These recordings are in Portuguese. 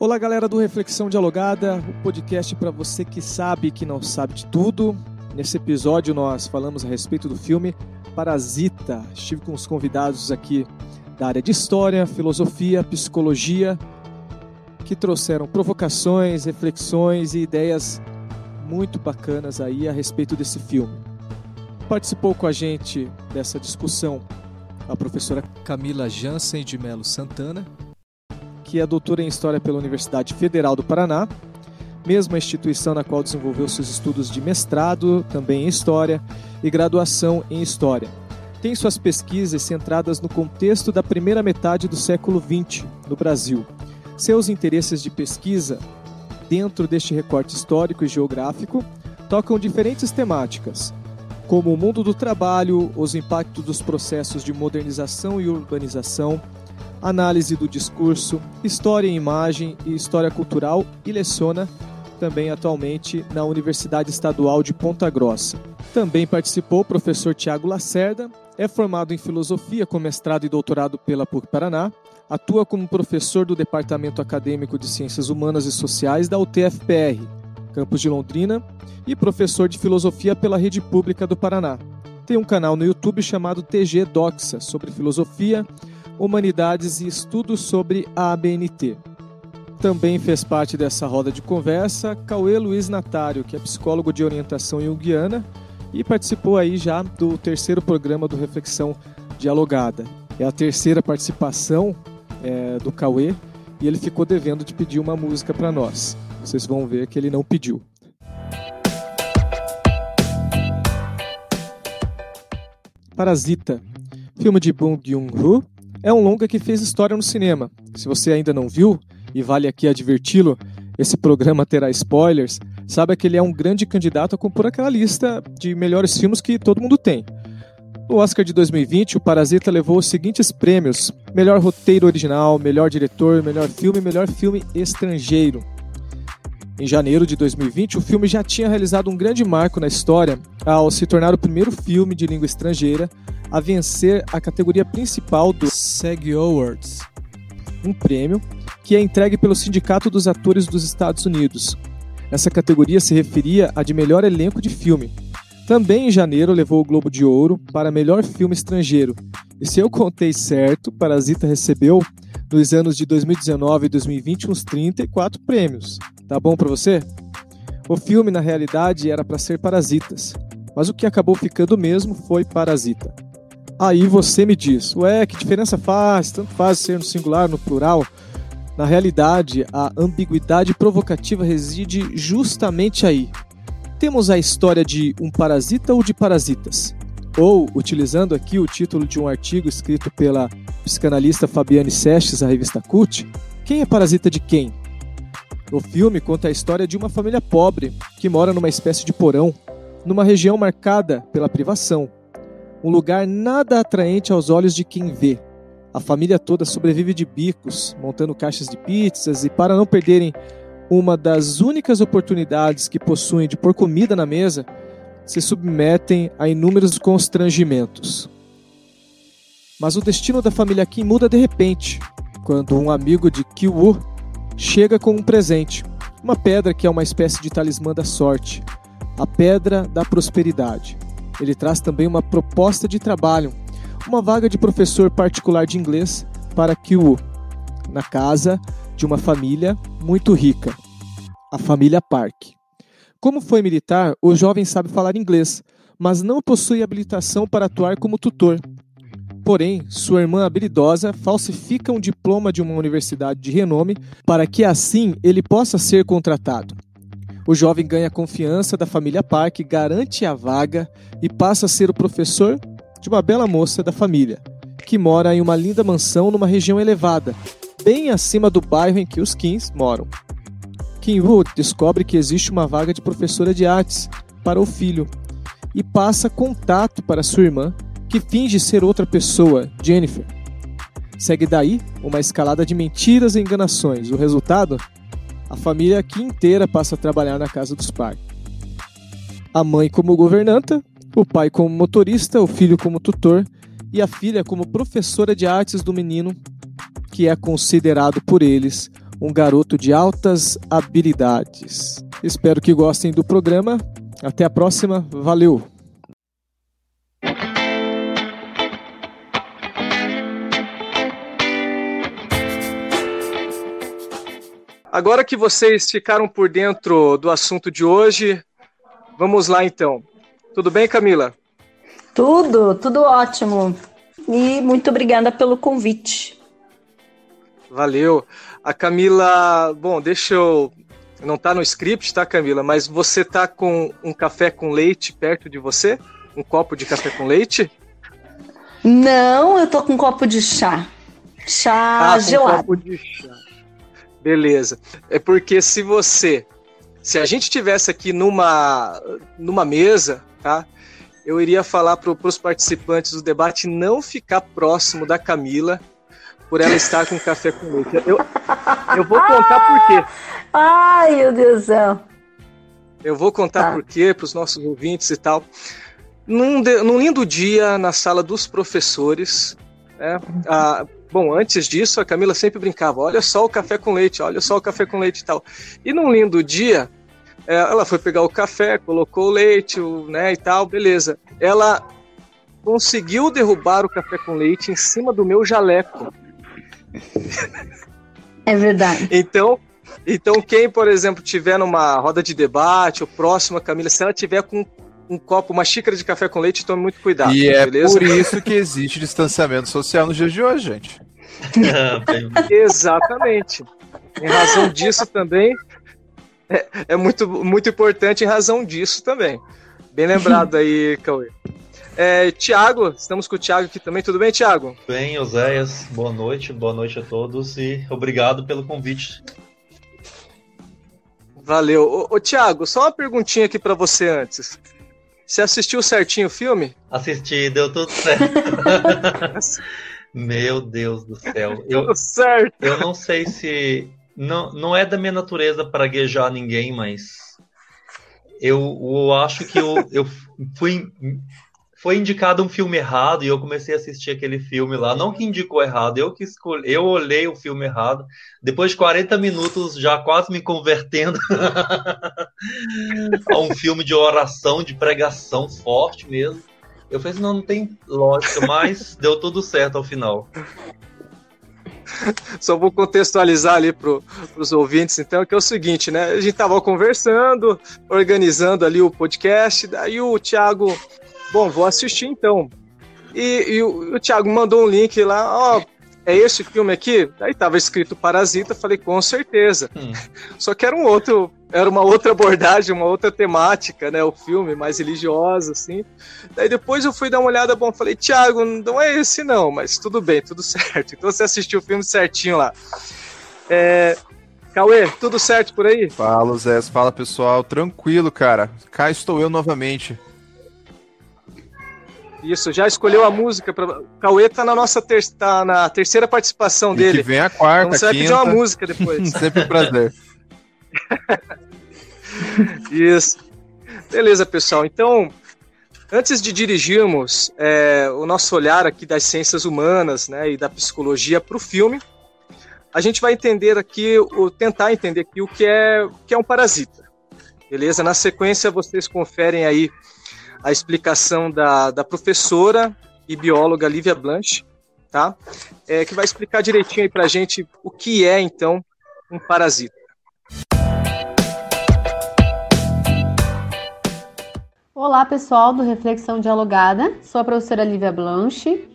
Olá, galera do Reflexão Dialogada, o podcast para você que sabe que não sabe de tudo. Nesse episódio, nós falamos a respeito do filme Parasita. Estive com os convidados aqui da área de história, filosofia, psicologia, que trouxeram provocações, reflexões e ideias muito bacanas aí a respeito desse filme. Participou com a gente dessa discussão a professora Camila Jansen de Melo Santana, que é doutora em História pela Universidade Federal do Paraná, mesma instituição na qual desenvolveu seus estudos de mestrado, também em História, e graduação em História. Tem suas pesquisas centradas no contexto da primeira metade do século XX no Brasil. Seus interesses de pesquisa, dentro deste recorte histórico e geográfico, tocam diferentes temáticas, como o mundo do trabalho, os impactos dos processos de modernização e urbanização, análise do discurso, história em imagem e história cultural e leciona também atualmente na Universidade Estadual de Ponta Grossa. Também participou o professor Tiago Lacerda, é formado em filosofia com mestrado e doutorado pela PUC Paraná, atua como professor do Departamento Acadêmico de Ciências Humanas e Sociais da UTFPR, campus de Londrina, e professor de filosofia pela Rede Pública do Paraná. Tem um canal no YouTube chamado TG Doxa sobre filosofia, Humanidades e Estudos sobre a ABNT. Também fez parte dessa roda de conversa Cauê Luiz Natário, que é psicólogo de orientação junguiana e participou aí já do terceiro programa do Reflexão Dialogada. É a terceira participação é, do Cauê e ele ficou devendo de pedir uma música para nós. Vocês vão ver que ele não pediu. Parasita, filme de Bong Joon-ho, é um longa que fez história no cinema. Se você ainda não viu, e vale aqui adverti-lo, esse programa terá spoilers, saiba que ele é um grande candidato a compor aquela lista de melhores filmes que todo mundo tem. No Oscar de 2020, o Parasita levou os seguintes prêmios: melhor roteiro original, melhor diretor, melhor filme melhor filme estrangeiro. Em janeiro de 2020, o filme já tinha realizado um grande marco na história ao se tornar o primeiro filme de língua estrangeira a vencer a categoria principal do SAG Awards, um prêmio que é entregue pelo Sindicato dos Atores dos Estados Unidos. Essa categoria se referia a de melhor elenco de filme. Também em janeiro levou o Globo de Ouro para melhor filme estrangeiro. E se eu contei certo, Parasita recebeu nos anos de 2019 e 2020 uns 34 prêmios. Tá bom para você? O filme na realidade era para ser Parasitas, mas o que acabou ficando mesmo foi Parasita. Aí você me diz, ué, que diferença faz? Tanto faz ser no singular, no plural. Na realidade, a ambiguidade provocativa reside justamente aí. Temos a história de um parasita ou de parasitas? Ou, utilizando aqui o título de um artigo escrito pela psicanalista Fabiane Sestes, à revista Cult, quem é parasita de quem? O filme conta a história de uma família pobre que mora numa espécie de porão, numa região marcada pela privação, um lugar nada atraente aos olhos de quem vê. A família toda sobrevive de bicos, montando caixas de pizzas e para não perderem uma das únicas oportunidades que possuem de pôr comida na mesa, se submetem a inúmeros constrangimentos. Mas o destino da família Kim muda de repente, quando um amigo de Kiwoo chega com um presente, uma pedra que é uma espécie de talismã da sorte, a pedra da prosperidade. Ele traz também uma proposta de trabalho, uma vaga de professor particular de inglês para Kiwu, na casa de uma família muito rica, a família Park. Como foi militar, o jovem sabe falar inglês, mas não possui habilitação para atuar como tutor. Porém, sua irmã habilidosa falsifica um diploma de uma universidade de renome para que assim ele possa ser contratado. O jovem ganha a confiança da família Park, garante a vaga e passa a ser o professor de uma bela moça da família, que mora em uma linda mansão numa região elevada, bem acima do bairro em que os Kins moram. Kim Woo descobre que existe uma vaga de professora de artes para o filho e passa contato para sua irmã, que finge ser outra pessoa, Jennifer. Segue daí uma escalada de mentiras e enganações. O resultado? A família aqui inteira passa a trabalhar na casa dos pais. A mãe como governanta, o pai como motorista, o filho como tutor e a filha como professora de artes do menino, que é considerado por eles um garoto de altas habilidades. Espero que gostem do programa. Até a próxima. Valeu! Agora que vocês ficaram por dentro do assunto de hoje, vamos lá então. Tudo bem, Camila? Tudo, tudo ótimo. E muito obrigada pelo convite. Valeu. A Camila, bom, deixa eu. Não tá no script, tá, Camila? Mas você tá com um café com leite perto de você? Um copo de café com leite? Não, eu tô com um copo de chá. Chá ah, gelado. Um copo de chá. Beleza. É porque se você. Se a gente tivesse aqui numa, numa mesa, tá? Eu iria falar para os participantes do debate não ficar próximo da Camila por ela estar com café com leite. Eu, eu vou contar por quê. Ai, meu Deus do céu. Eu vou contar tá. por quê para os nossos ouvintes e tal. Num, de, num lindo dia na sala dos professores, né, a, Bom, antes disso, a Camila sempre brincava: olha só o café com leite, olha só o café com leite e tal. E num lindo dia, é, ela foi pegar o café, colocou o leite, né, e tal, beleza. Ela conseguiu derrubar o café com leite em cima do meu jaleco. É verdade. então, então quem, por exemplo, tiver numa roda de debate, ou próxima, Camila, se ela tiver com um copo, uma xícara de café com leite, tome muito cuidado. E é beleza? por isso que existe distanciamento social nos dias de hoje, gente. Exatamente. Em razão disso também, é, é, muito, muito importante em razão disso também. Bem lembrado aí, Cauê. É, Tiago, estamos com o Tiago aqui também. Tudo bem, Tiago? Bem, Oséias. Boa noite, boa noite a todos e obrigado pelo convite. Valeu. Ô, ô Tiago, só uma perguntinha aqui para você antes. Você assistiu certinho o filme? Assisti, deu tudo certo. Meu Deus do céu. Eu, tudo certo. Eu não sei se. Não, não é da minha natureza praguejar ninguém, mas. Eu, eu acho que eu, eu fui foi indicado um filme errado e eu comecei a assistir aquele filme lá. Não que indicou errado, eu que escolhi, eu olhei o filme errado. Depois de 40 minutos, já quase me convertendo a um filme de oração, de pregação forte mesmo. Eu falei assim, não, não tem lógica, mas deu tudo certo ao final. Só vou contextualizar ali para os ouvintes, então, que é o seguinte, né? A gente tava conversando, organizando ali o podcast, daí o Thiago Bom, vou assistir então. E, e o, o Thiago mandou um link lá, ó, é esse filme aqui? Aí tava escrito Parasita, falei, com certeza. Hum. Só que era um outro, era uma outra abordagem, uma outra temática, né? O filme, mais religioso, assim. Daí depois eu fui dar uma olhada, bom, falei, Thiago, não é esse não, mas tudo bem, tudo certo. Então você assistiu o filme certinho lá. É, Cauê, tudo certo por aí? Fala, Zé, fala pessoal, tranquilo, cara. Cá estou eu novamente. Isso, já escolheu a música para Cauê tá na nossa ter... tá na terceira participação dele. E que vem a quarta, então você vai pedir uma música depois. Sempre um prazer. Isso. Beleza, pessoal. Então, antes de dirigirmos é, o nosso olhar aqui das ciências humanas né, e da psicologia para o filme, a gente vai entender aqui, o, tentar entender aqui o que é, o que é um parasita. Beleza? Na sequência, vocês conferem aí a explicação da, da professora e bióloga Lívia Blanche, tá? É, que vai explicar direitinho aí para a gente o que é, então, um parasita. Olá, pessoal do Reflexão Dialogada. Sou a professora Lívia Blanche.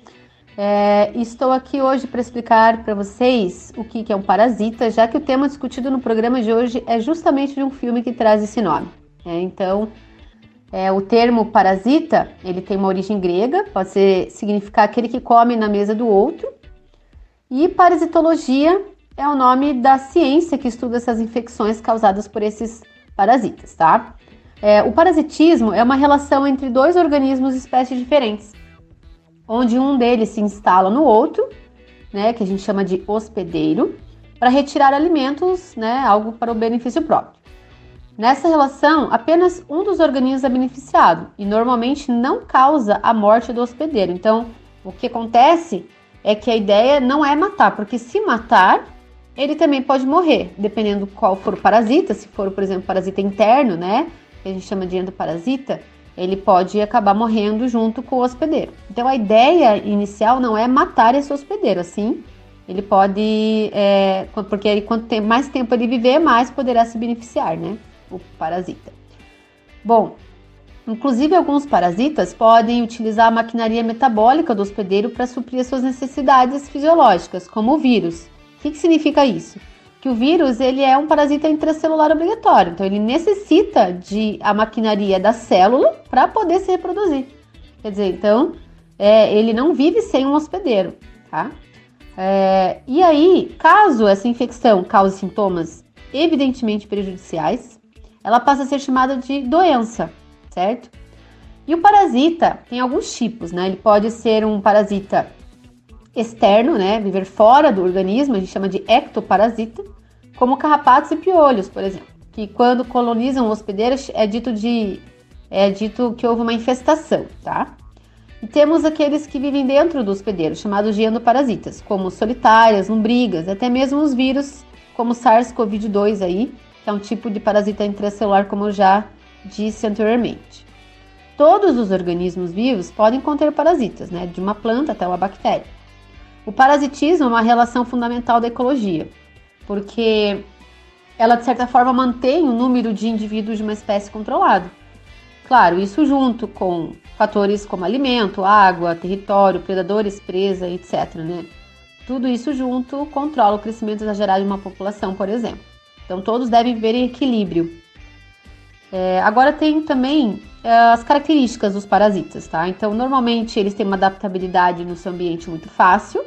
É, estou aqui hoje para explicar para vocês o que, que é um parasita, já que o tema discutido no programa de hoje é justamente de um filme que traz esse nome. É, então, é, o termo parasita, ele tem uma origem grega, pode ser, significar aquele que come na mesa do outro. E parasitologia é o nome da ciência que estuda essas infecções causadas por esses parasitas, tá? É, o parasitismo é uma relação entre dois organismos espécies diferentes, onde um deles se instala no outro, né, que a gente chama de hospedeiro, para retirar alimentos, né, algo para o benefício próprio. Nessa relação, apenas um dos organismos é beneficiado e normalmente não causa a morte do hospedeiro. Então, o que acontece é que a ideia não é matar, porque se matar, ele também pode morrer, dependendo qual for o parasita. Se for, por exemplo, parasita interno, né? Que a gente chama de endoparasita, ele pode acabar morrendo junto com o hospedeiro. Então a ideia inicial não é matar esse hospedeiro, assim. Ele pode, é, porque quanto mais tempo ele viver, mais poderá se beneficiar, né? O parasita. Bom, inclusive alguns parasitas podem utilizar a maquinaria metabólica do hospedeiro para suprir as suas necessidades fisiológicas, como o vírus. O que, que significa isso? Que o vírus ele é um parasita intracelular obrigatório, então ele necessita de a maquinaria da célula para poder se reproduzir. Quer dizer, então é, ele não vive sem um hospedeiro, tá? É, e aí, caso essa infecção cause sintomas evidentemente prejudiciais, ela passa a ser chamada de doença, certo? E o parasita tem alguns tipos, né? Ele pode ser um parasita externo, né? Viver fora do organismo, a gente chama de ectoparasita, como carrapatos e piolhos, por exemplo, que quando colonizam hospedeiros é dito de é dito que houve uma infestação, tá? E temos aqueles que vivem dentro do hospedeiro, chamados de endoparasitas, como solitárias, lombrigas, até mesmo os vírus, como SARS-CoV-2 aí, que é um tipo de parasita intracelular, como eu já disse anteriormente. Todos os organismos vivos podem conter parasitas, né, de uma planta até uma bactéria. O parasitismo é uma relação fundamental da ecologia, porque ela, de certa forma, mantém o número de indivíduos de uma espécie controlado. Claro, isso junto com fatores como alimento, água, território, predadores, presa, etc. Né? Tudo isso junto controla o crescimento exagerado de uma população, por exemplo. Então, todos devem viver em equilíbrio. É, agora, tem também é, as características dos parasitas, tá? Então, normalmente, eles têm uma adaptabilidade no seu ambiente muito fácil.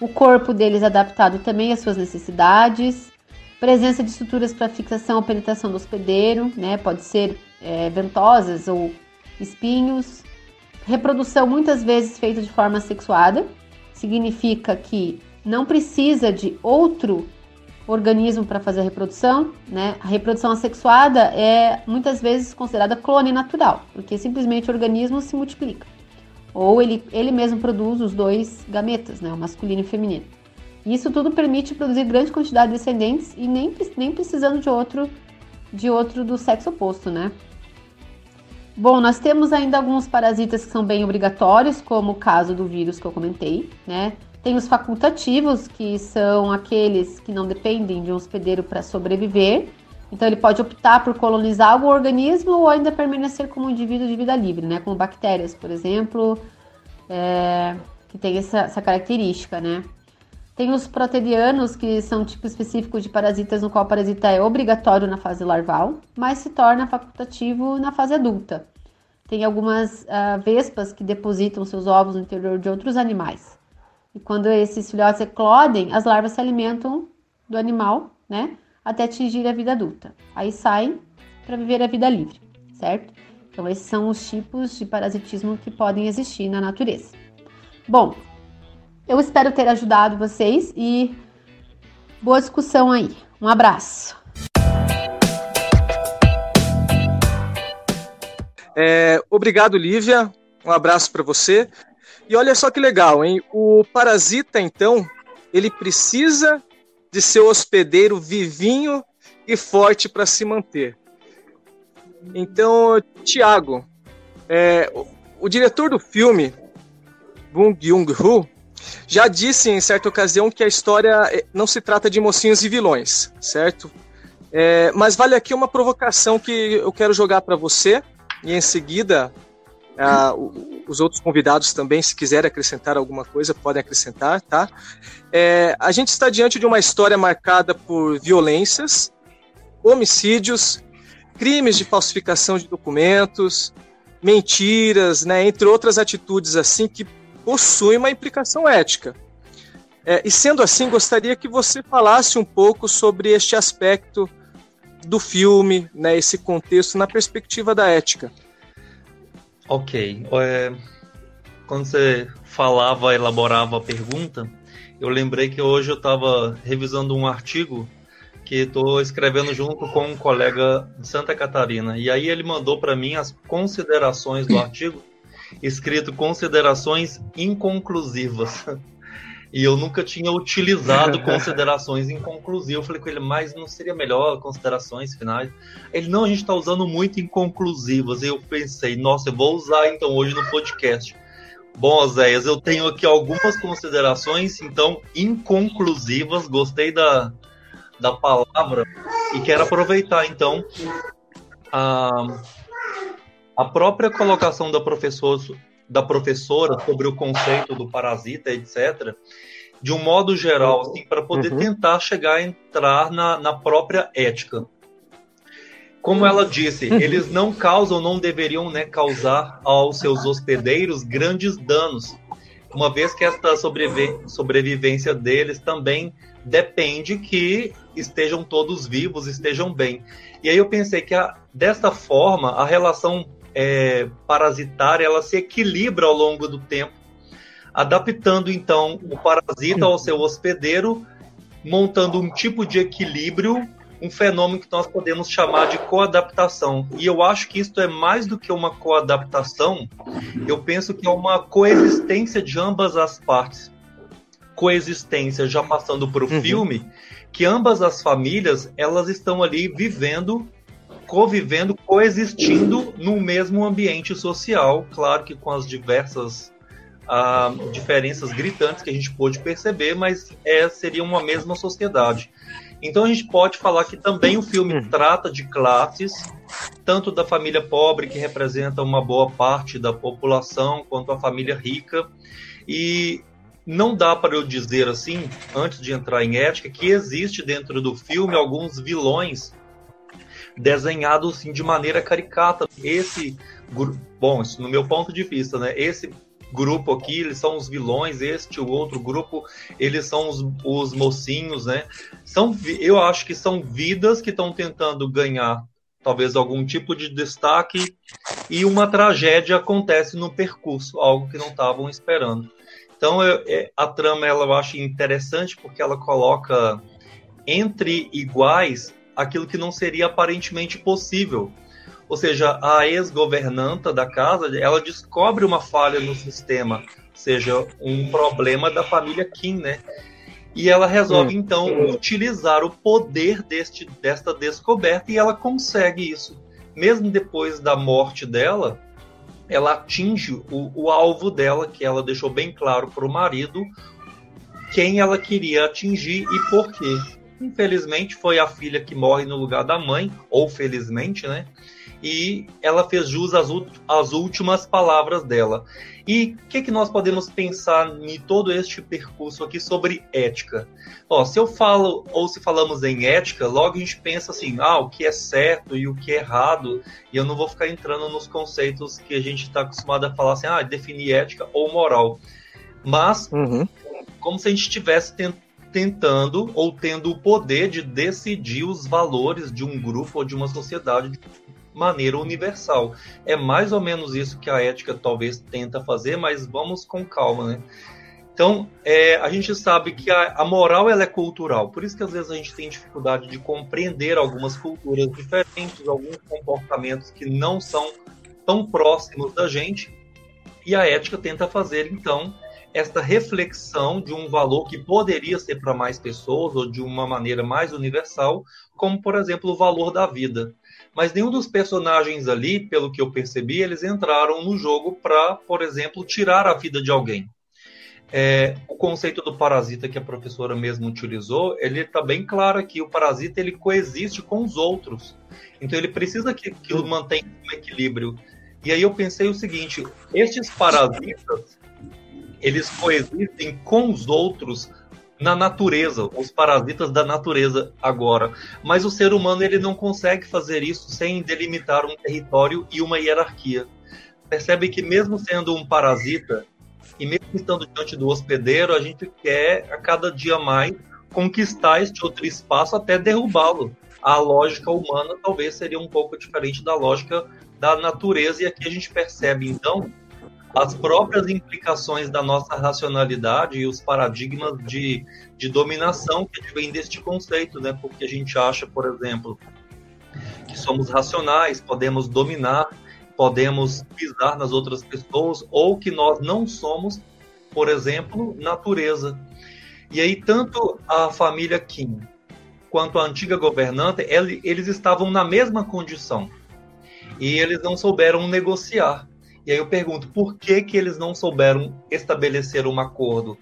O corpo deles adaptado também às suas necessidades. Presença de estruturas para fixação ou penetração do hospedeiro, né? Pode ser é, ventosas ou espinhos. Reprodução muitas vezes feita de forma sexuada, significa que não precisa de outro organismo para fazer a reprodução, né? A reprodução assexuada é muitas vezes considerada clone natural, porque simplesmente o organismo se multiplica. Ou ele, ele mesmo produz os dois gametas, né? O masculino e o feminino. Isso tudo permite produzir grande quantidade de descendentes e nem, nem precisando de outro de outro do sexo oposto, né? Bom, nós temos ainda alguns parasitas que são bem obrigatórios, como o caso do vírus que eu comentei, né? Tem os facultativos, que são aqueles que não dependem de um hospedeiro para sobreviver. Então, ele pode optar por colonizar algum organismo ou ainda permanecer como indivíduo de vida livre, né? Como bactérias, por exemplo, é, que tem essa, essa característica, né? Tem os protedianos, que são tipo específico de parasitas, no qual o parasita é obrigatório na fase larval, mas se torna facultativo na fase adulta. Tem algumas uh, vespas que depositam seus ovos no interior de outros animais. E quando esses filhotes eclodem, as larvas se alimentam do animal, né? Até atingir a vida adulta. Aí saem para viver a vida livre, certo? Então, esses são os tipos de parasitismo que podem existir na natureza. Bom, eu espero ter ajudado vocês e boa discussão aí. Um abraço. É, obrigado, Lívia. Um abraço para você. E olha só que legal, hein? O parasita, então, ele precisa de seu hospedeiro vivinho e forte para se manter. Então, Tiago, é, o, o, diretor do filme, Bong Joon-ho, já disse em certa ocasião que a história eh, não se trata de mocinhos e vilões, certo? É, mas vale aqui uma provocação que eu quero jogar para você e em seguida os outros convidados também, se quiserem acrescentar alguma coisa, podem acrescentar, tá? É, a gente está diante de uma história marcada por violências, homicídios, crimes de falsificação de documentos, mentiras, né, entre outras atitudes assim que possui uma implicação ética. É, e sendo assim, gostaria que você falasse um pouco sobre este aspecto do filme, né, esse contexto na perspectiva da ética. Ok. É, quando você falava, elaborava a pergunta, eu lembrei que hoje eu estava revisando um artigo que estou escrevendo junto com um colega de Santa Catarina. E aí ele mandou para mim as considerações do artigo escrito considerações inconclusivas. E eu nunca tinha utilizado considerações inconclusivas. Eu falei com ele, mas não seria melhor considerações finais? Ele, não, a gente está usando muito inconclusivas. E eu pensei, nossa, eu vou usar então hoje no podcast. Bom, Zéias, eu tenho aqui algumas considerações, então, inconclusivas. Gostei da, da palavra e quero aproveitar, então, a, a própria colocação da professora, da professora sobre o conceito do parasita, etc., de um modo geral, assim, para poder uhum. tentar chegar a entrar na, na própria ética. Como ela disse, uhum. eles não causam, não deveriam né, causar aos seus hospedeiros grandes danos, uma vez que esta sobrevi sobrevivência deles também depende que estejam todos vivos, estejam bem. E aí eu pensei que a, desta forma a relação é, parasitária ela se equilibra ao longo do tempo, adaptando então o parasita ao seu hospedeiro, montando um tipo de equilíbrio, um fenômeno que nós podemos chamar de coadaptação. E eu acho que isto é mais do que uma coadaptação, eu penso que é uma coexistência de ambas as partes. Coexistência, já passando para o uhum. filme, que ambas as famílias elas estão ali vivendo convivendo, coexistindo no mesmo ambiente social, claro que com as diversas uh, diferenças gritantes que a gente pôde perceber, mas é, seria uma mesma sociedade. Então a gente pode falar que também o filme hum. trata de classes, tanto da família pobre, que representa uma boa parte da população, quanto a família rica. E não dá para eu dizer assim, antes de entrar em ética, que existe dentro do filme alguns vilões desenhado assim, de maneira caricata. Esse, bom, isso no meu ponto de vista, né? Esse grupo aqui, eles são os vilões, este, o outro grupo, eles são os, os mocinhos, né? São, eu acho que são vidas que estão tentando ganhar talvez algum tipo de destaque e uma tragédia acontece no percurso, algo que não estavam esperando. Então eu, é, a trama ela eu acho interessante porque ela coloca entre iguais aquilo que não seria aparentemente possível. Ou seja, a ex-governanta da casa, ela descobre uma falha no sistema, seja um problema da família Kim, né? E ela resolve hum. então utilizar o poder deste, desta descoberta e ela consegue isso. Mesmo depois da morte dela, ela atinge o, o alvo dela, que ela deixou bem claro para o marido, quem ela queria atingir e por quê. Infelizmente, foi a filha que morre no lugar da mãe, ou felizmente, né? E ela fez jus às, às últimas palavras dela. E o que, que nós podemos pensar em todo este percurso aqui sobre ética? Ó, se eu falo, ou se falamos em ética, logo a gente pensa assim, ah, o que é certo e o que é errado, e eu não vou ficar entrando nos conceitos que a gente está acostumado a falar assim, ah, definir ética ou moral. Mas, uhum. como se a gente estivesse tentando tentando ou tendo o poder de decidir os valores de um grupo ou de uma sociedade de maneira universal. É mais ou menos isso que a ética talvez tenta fazer, mas vamos com calma, né? Então, é, a gente sabe que a, a, moral ela é cultural, por isso que às vezes a gente tem dificuldade de compreender algumas culturas diferentes, alguns comportamentos que não são tão próximos da gente, e a ética tenta fazer, então, esta reflexão de um valor que poderia ser para mais pessoas ou de uma maneira mais universal, como por exemplo o valor da vida. Mas nenhum dos personagens ali, pelo que eu percebi, eles entraram no jogo para, por exemplo, tirar a vida de alguém. É, o conceito do parasita que a professora mesmo utilizou, ele está bem claro aqui. O parasita ele coexiste com os outros, então ele precisa que aquilo mantenha um equilíbrio. E aí eu pensei o seguinte: estes parasitas eles coexistem com os outros na natureza, os parasitas da natureza agora. Mas o ser humano ele não consegue fazer isso sem delimitar um território e uma hierarquia. Percebe que mesmo sendo um parasita e mesmo estando diante do hospedeiro, a gente quer a cada dia mais conquistar este outro espaço até derrubá-lo. A lógica humana talvez seria um pouco diferente da lógica da natureza e aqui a gente percebe então as próprias implicações da nossa racionalidade e os paradigmas de, de dominação que vem deste conceito, né? Porque a gente acha, por exemplo, que somos racionais, podemos dominar, podemos pisar nas outras pessoas, ou que nós não somos, por exemplo, natureza. E aí, tanto a família Kim quanto a antiga governanta, eles estavam na mesma condição. E eles não souberam negociar. E aí eu pergunto, por que, que eles não souberam estabelecer um acordo?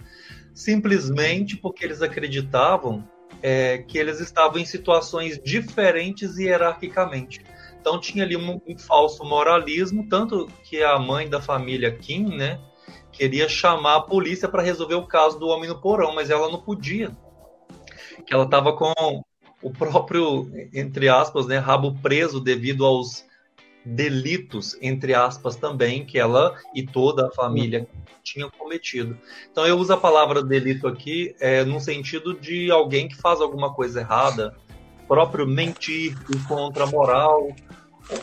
Simplesmente porque eles acreditavam é, que eles estavam em situações diferentes hierarquicamente. Então tinha ali um, um, falso moralismo, tanto que a mãe da família Kim, né, queria chamar a polícia para resolver o caso do homem no porão, mas ela não podia. Que ela estava com o próprio, entre aspas, né, rabo preso devido aos delitos, entre aspas, também, que ela e toda a família tinham cometido. Então eu uso a palavra delito aqui é, no sentido de alguém que faz alguma coisa errada, próprio mentir, ir contra a moral.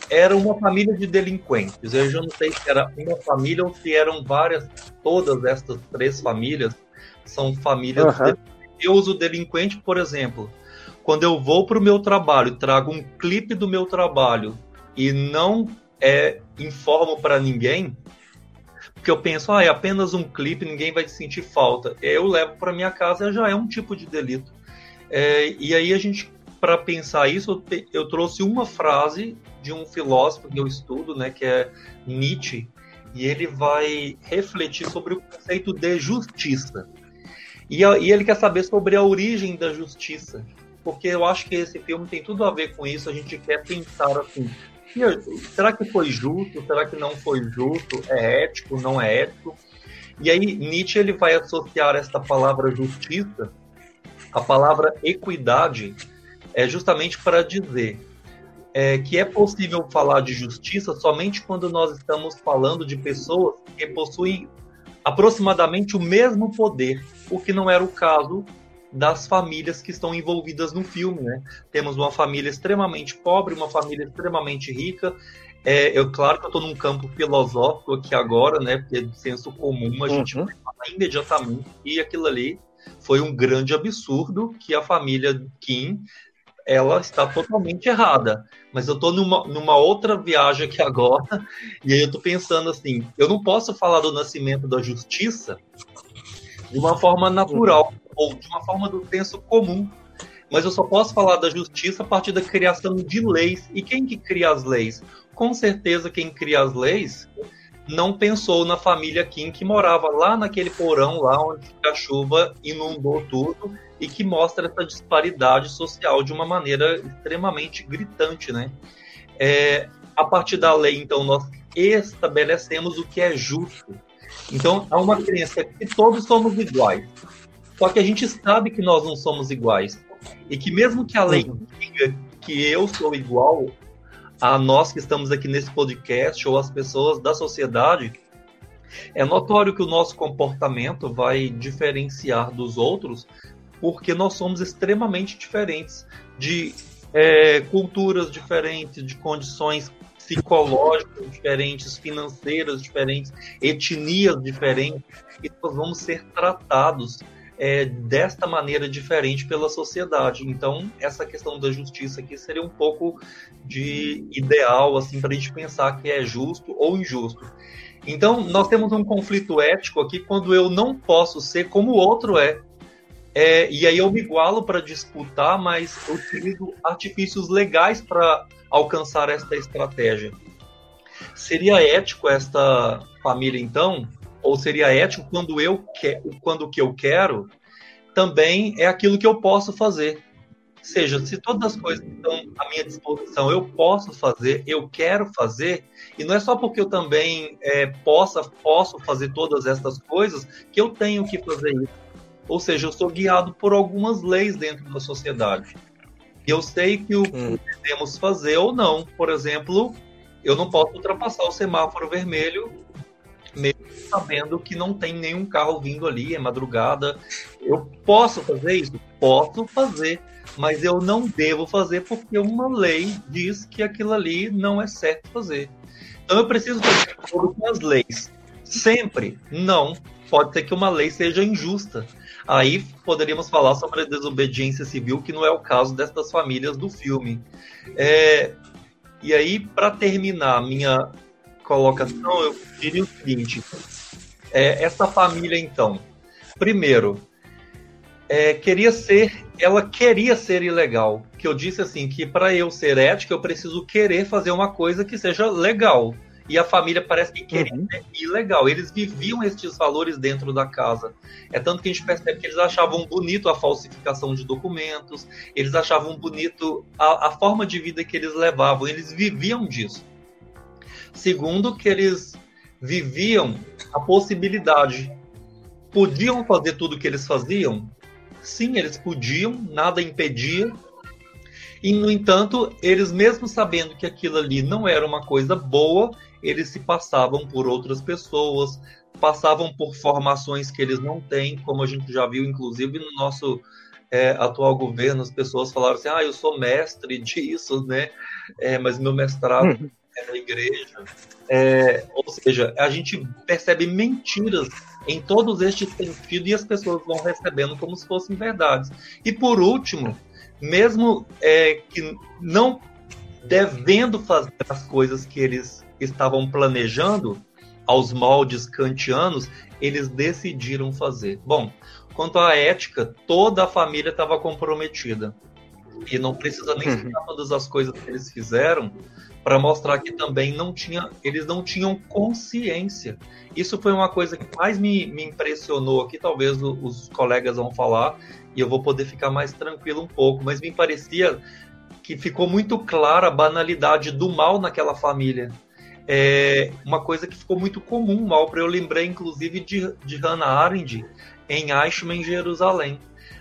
Era uma família de delinquentes. Eu já não sei se era uma família ou se eram várias, todas estas três famílias são famílias. Uhum. Eu uso delinquente, por exemplo, quando eu vou para o meu trabalho, trago um clipe do meu trabalho e não é, informo para ninguém, porque eu penso, ah, é apenas um clipe, ninguém vai sentir falta. Eu levo para minha casa, já é um tipo de delito. É, e aí a gente, para pensar isso, eu, eu, trouxe uma frase de um filósofo que eu estudo, né, que é Nietzsche, e ele vai refletir sobre o conceito de justiça. E, e ele quer saber sobre a origem da justiça, porque eu acho que esse filme tem tudo a ver com isso. A gente quer pensar assim: será que foi justo? Será que não foi justo? É ético? Não é ético? E aí Nietzsche ele vai associar esta palavra justiça à palavra equidade, é justamente para dizer é, que é possível falar de justiça somente quando nós estamos falando de pessoas que possuem aproximadamente o mesmo poder, o que não era o caso das famílias que estão envolvidas no filme, né? Temos uma família extremamente pobre, uma família extremamente rica. É, eu, claro que eu estou num campo filosófico aqui agora, né? Porque de senso comum a gente uhum. vai falar imediatamente e aquilo ali foi um grande absurdo que a família Kim ela está totalmente errada. Mas eu estou numa, numa outra viagem aqui agora, e aí eu estou pensando assim: eu não posso falar do nascimento da justiça de uma forma natural ou de uma forma do senso comum. Mas eu só posso falar da justiça a partir da criação de leis. E quem que cria as leis? Com certeza quem cria as leis não pensou na família Kim que morava lá naquele porão lá onde a chuva inundou tudo e que mostra essa disparidade social de uma maneira extremamente gritante, né? É, a partir da lei, então, nós estabelecemos o que é justo. Então, há uma crença que todos somos iguais. Só que a gente sabe que nós não somos iguais. E que mesmo que a lei diga que eu sou igual a nós que estamos aqui nesse podcast ou as pessoas da sociedade, é notório que o nosso comportamento vai diferenciar dos outros porque nós somos extremamente diferentes de é, culturas diferentes, de condições psicológicas diferentes, financeiras diferentes, etnias diferentes, e nós vamos ser tratados é, desta maneira diferente pela sociedade. Então, essa questão da justiça aqui seria um pouco de ideal, assim, para a gente pensar que é justo ou injusto. Então, nós temos um conflito ético aqui quando eu não posso ser como o outro é. é e aí eu me igualo para disputar, mas eu utilizo artifícios legais para alcançar esta estratégia. Seria ético esta família, então, ou seria ético quando eu que, quando o que eu quero também é aquilo que eu posso fazer. Ou seja, se todas as coisas estão à minha disposição, eu posso fazer, eu quero fazer, e não é só porque eu também é, possa, posso fazer todas essas coisas que eu tenho que fazer isso. Ou seja, eu sou guiado por algumas leis dentro da sociedade. E eu sei que o hum. que devemos fazer ou não. Por exemplo, eu não posso ultrapassar o semáforo vermelho mesmo sabendo que não tem nenhum carro vindo ali, é madrugada. Eu posso fazer isso? Posso fazer, mas eu não devo fazer porque uma lei diz que aquilo ali não é certo fazer. Então eu preciso acordo com as leis. Sempre? Não. Pode ser que uma lei seja injusta. Aí poderíamos falar sobre a desobediência civil, que não é o caso destas famílias do filme. É, e aí, para terminar minha colocação, eu diria o seguinte: é, essa família, então, primeiro, é, queria ser, ela queria ser ilegal. Que eu disse assim que para eu ser ética eu preciso querer fazer uma coisa que seja legal. E a família parece que queria uhum. ser ilegal. Eles viviam estes valores dentro da casa. É tanto que a gente percebe que eles achavam bonito a falsificação de documentos, eles achavam bonito a, a forma de vida que eles levavam, eles viviam disso. Segundo, que eles viviam a possibilidade. Podiam fazer tudo o que eles faziam? Sim, eles podiam, nada impedia. E, no entanto, eles mesmo sabendo que aquilo ali não era uma coisa boa, eles se passavam por outras pessoas, passavam por formações que eles não têm, como a gente já viu, inclusive, no nosso é, atual governo, as pessoas falaram assim, ah, eu sou mestre disso, né? É, mas meu mestrado uhum. É na igreja. É, ou seja, a gente percebe mentiras em todos estes sentidos e as pessoas vão recebendo como se fossem verdades. E por último, mesmo é, que não devendo fazer as coisas que eles estavam planejando aos moldes kantianos, eles decidiram fazer. Bom, quanto à ética, toda a família estava comprometida. E não precisa nem citar todas as coisas que eles fizeram, para mostrar que também não tinha, eles não tinham consciência. Isso foi uma coisa que mais me, me impressionou aqui, talvez os colegas vão falar, e eu vou poder ficar mais tranquilo um pouco, mas me parecia que ficou muito clara a banalidade do mal naquela família. É uma coisa que ficou muito comum, mal para eu lembrei inclusive de, de Hannah Arendt em Eichmann Jerusalém.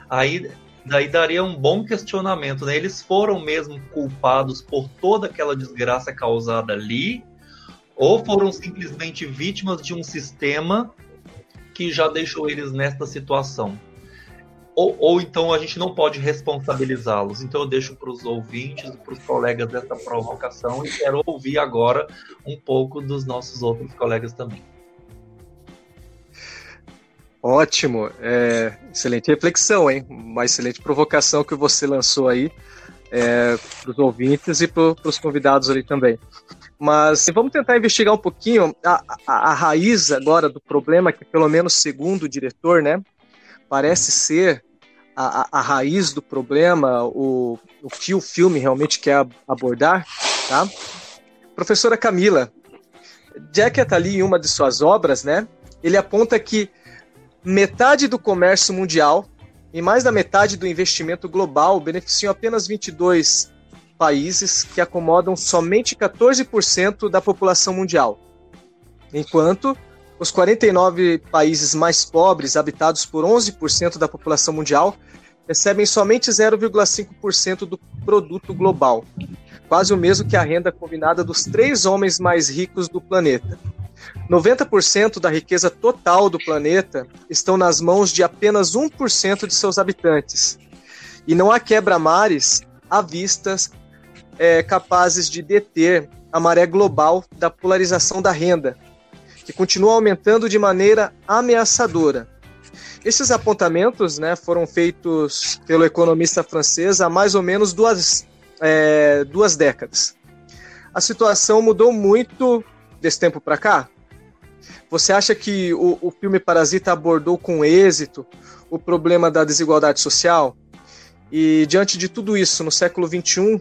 Aí daí daria um bom questionamento, né? Eles foram mesmo culpados por toda aquela desgraça causada ali, ou foram simplesmente vítimas de um sistema que já deixou eles nesta situação? Ou, ou então a gente não pode responsabilizá-los. Então eu deixo para os ouvintes, para os colegas dessa provocação e quero ouvir agora um pouco dos nossos outros colegas também. Ótimo, é, excelente reflexão, hein? Uma excelente provocação que você lançou aí é, para os ouvintes e para os convidados ali também. Mas vamos tentar investigar um pouquinho a, a, a, raiz agora do problema, que pelo menos segundo o diretor, né, parece ser a, a, raiz do problema, o, o que o filme realmente quer abordar, tá? Professora Camila, Jack Attali, em uma de suas obras, né, ele aponta que metade do comércio mundial e mais da metade do investimento global beneficiam apenas 22 países que acomodam somente 14% da população mundial. Enquanto os 49 países mais pobres, habitados por 11% da população mundial, recebem somente 0,5% do produto global, quase o mesmo que a renda combinada dos três homens mais ricos do planeta. 90% da riqueza total do planeta estão nas mãos de apenas 1% de seus habitantes. E não há quebra-mares à vistas é, capazes de deter a maré global da polarização da renda, que continua aumentando de maneira ameaçadora. Esses apontamentos né, foram feitos pelo economista francês há mais ou menos duas, é, duas décadas. A situação mudou muito desse tempo para cá? Você acha que o, o filme Parasita abordou com êxito o problema da desigualdade social? E diante de tudo isso, no século XXI,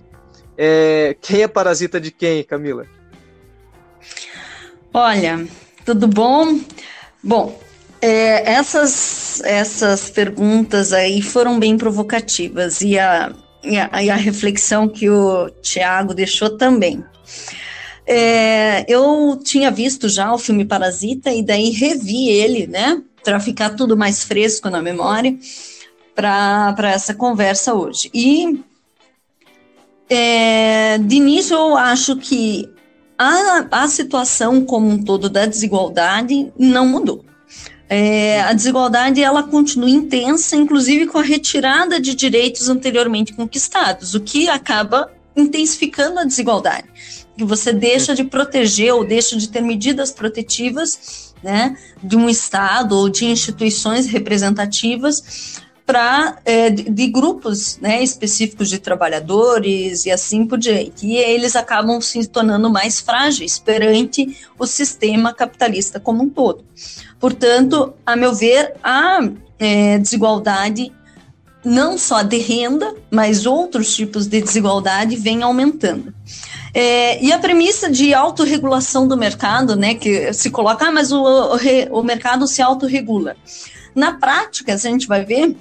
é, quem é parasita de quem, Camila? Olha, tudo bom? Bom, é, essas, essas perguntas aí foram bem provocativas e a, e a, e a reflexão que o Tiago deixou também. É, eu tinha visto já o filme Parasita e daí revi ele, né, para ficar tudo mais fresco na memória para essa conversa hoje. E é, de início eu acho que a, a situação como um todo da desigualdade não mudou. É, a desigualdade ela continua intensa, inclusive com a retirada de direitos anteriormente conquistados, o que acaba intensificando a desigualdade você deixa de proteger ou deixa de ter medidas protetivas né, de um Estado ou de instituições representativas para é, de, grupos né, específicos de trabalhadores e assim por diante. E eles acabam se tornando mais frágeis perante o sistema capitalista como um todo. Portanto, a meu ver, a é, desigualdade não só de renda, mas outros tipos de desigualdade vêm aumentando. É, e a premissa de autorregulação do mercado, né, que se coloca, ah, mas o, o, o mercado se autorregula. Na prática, a gente vai ver,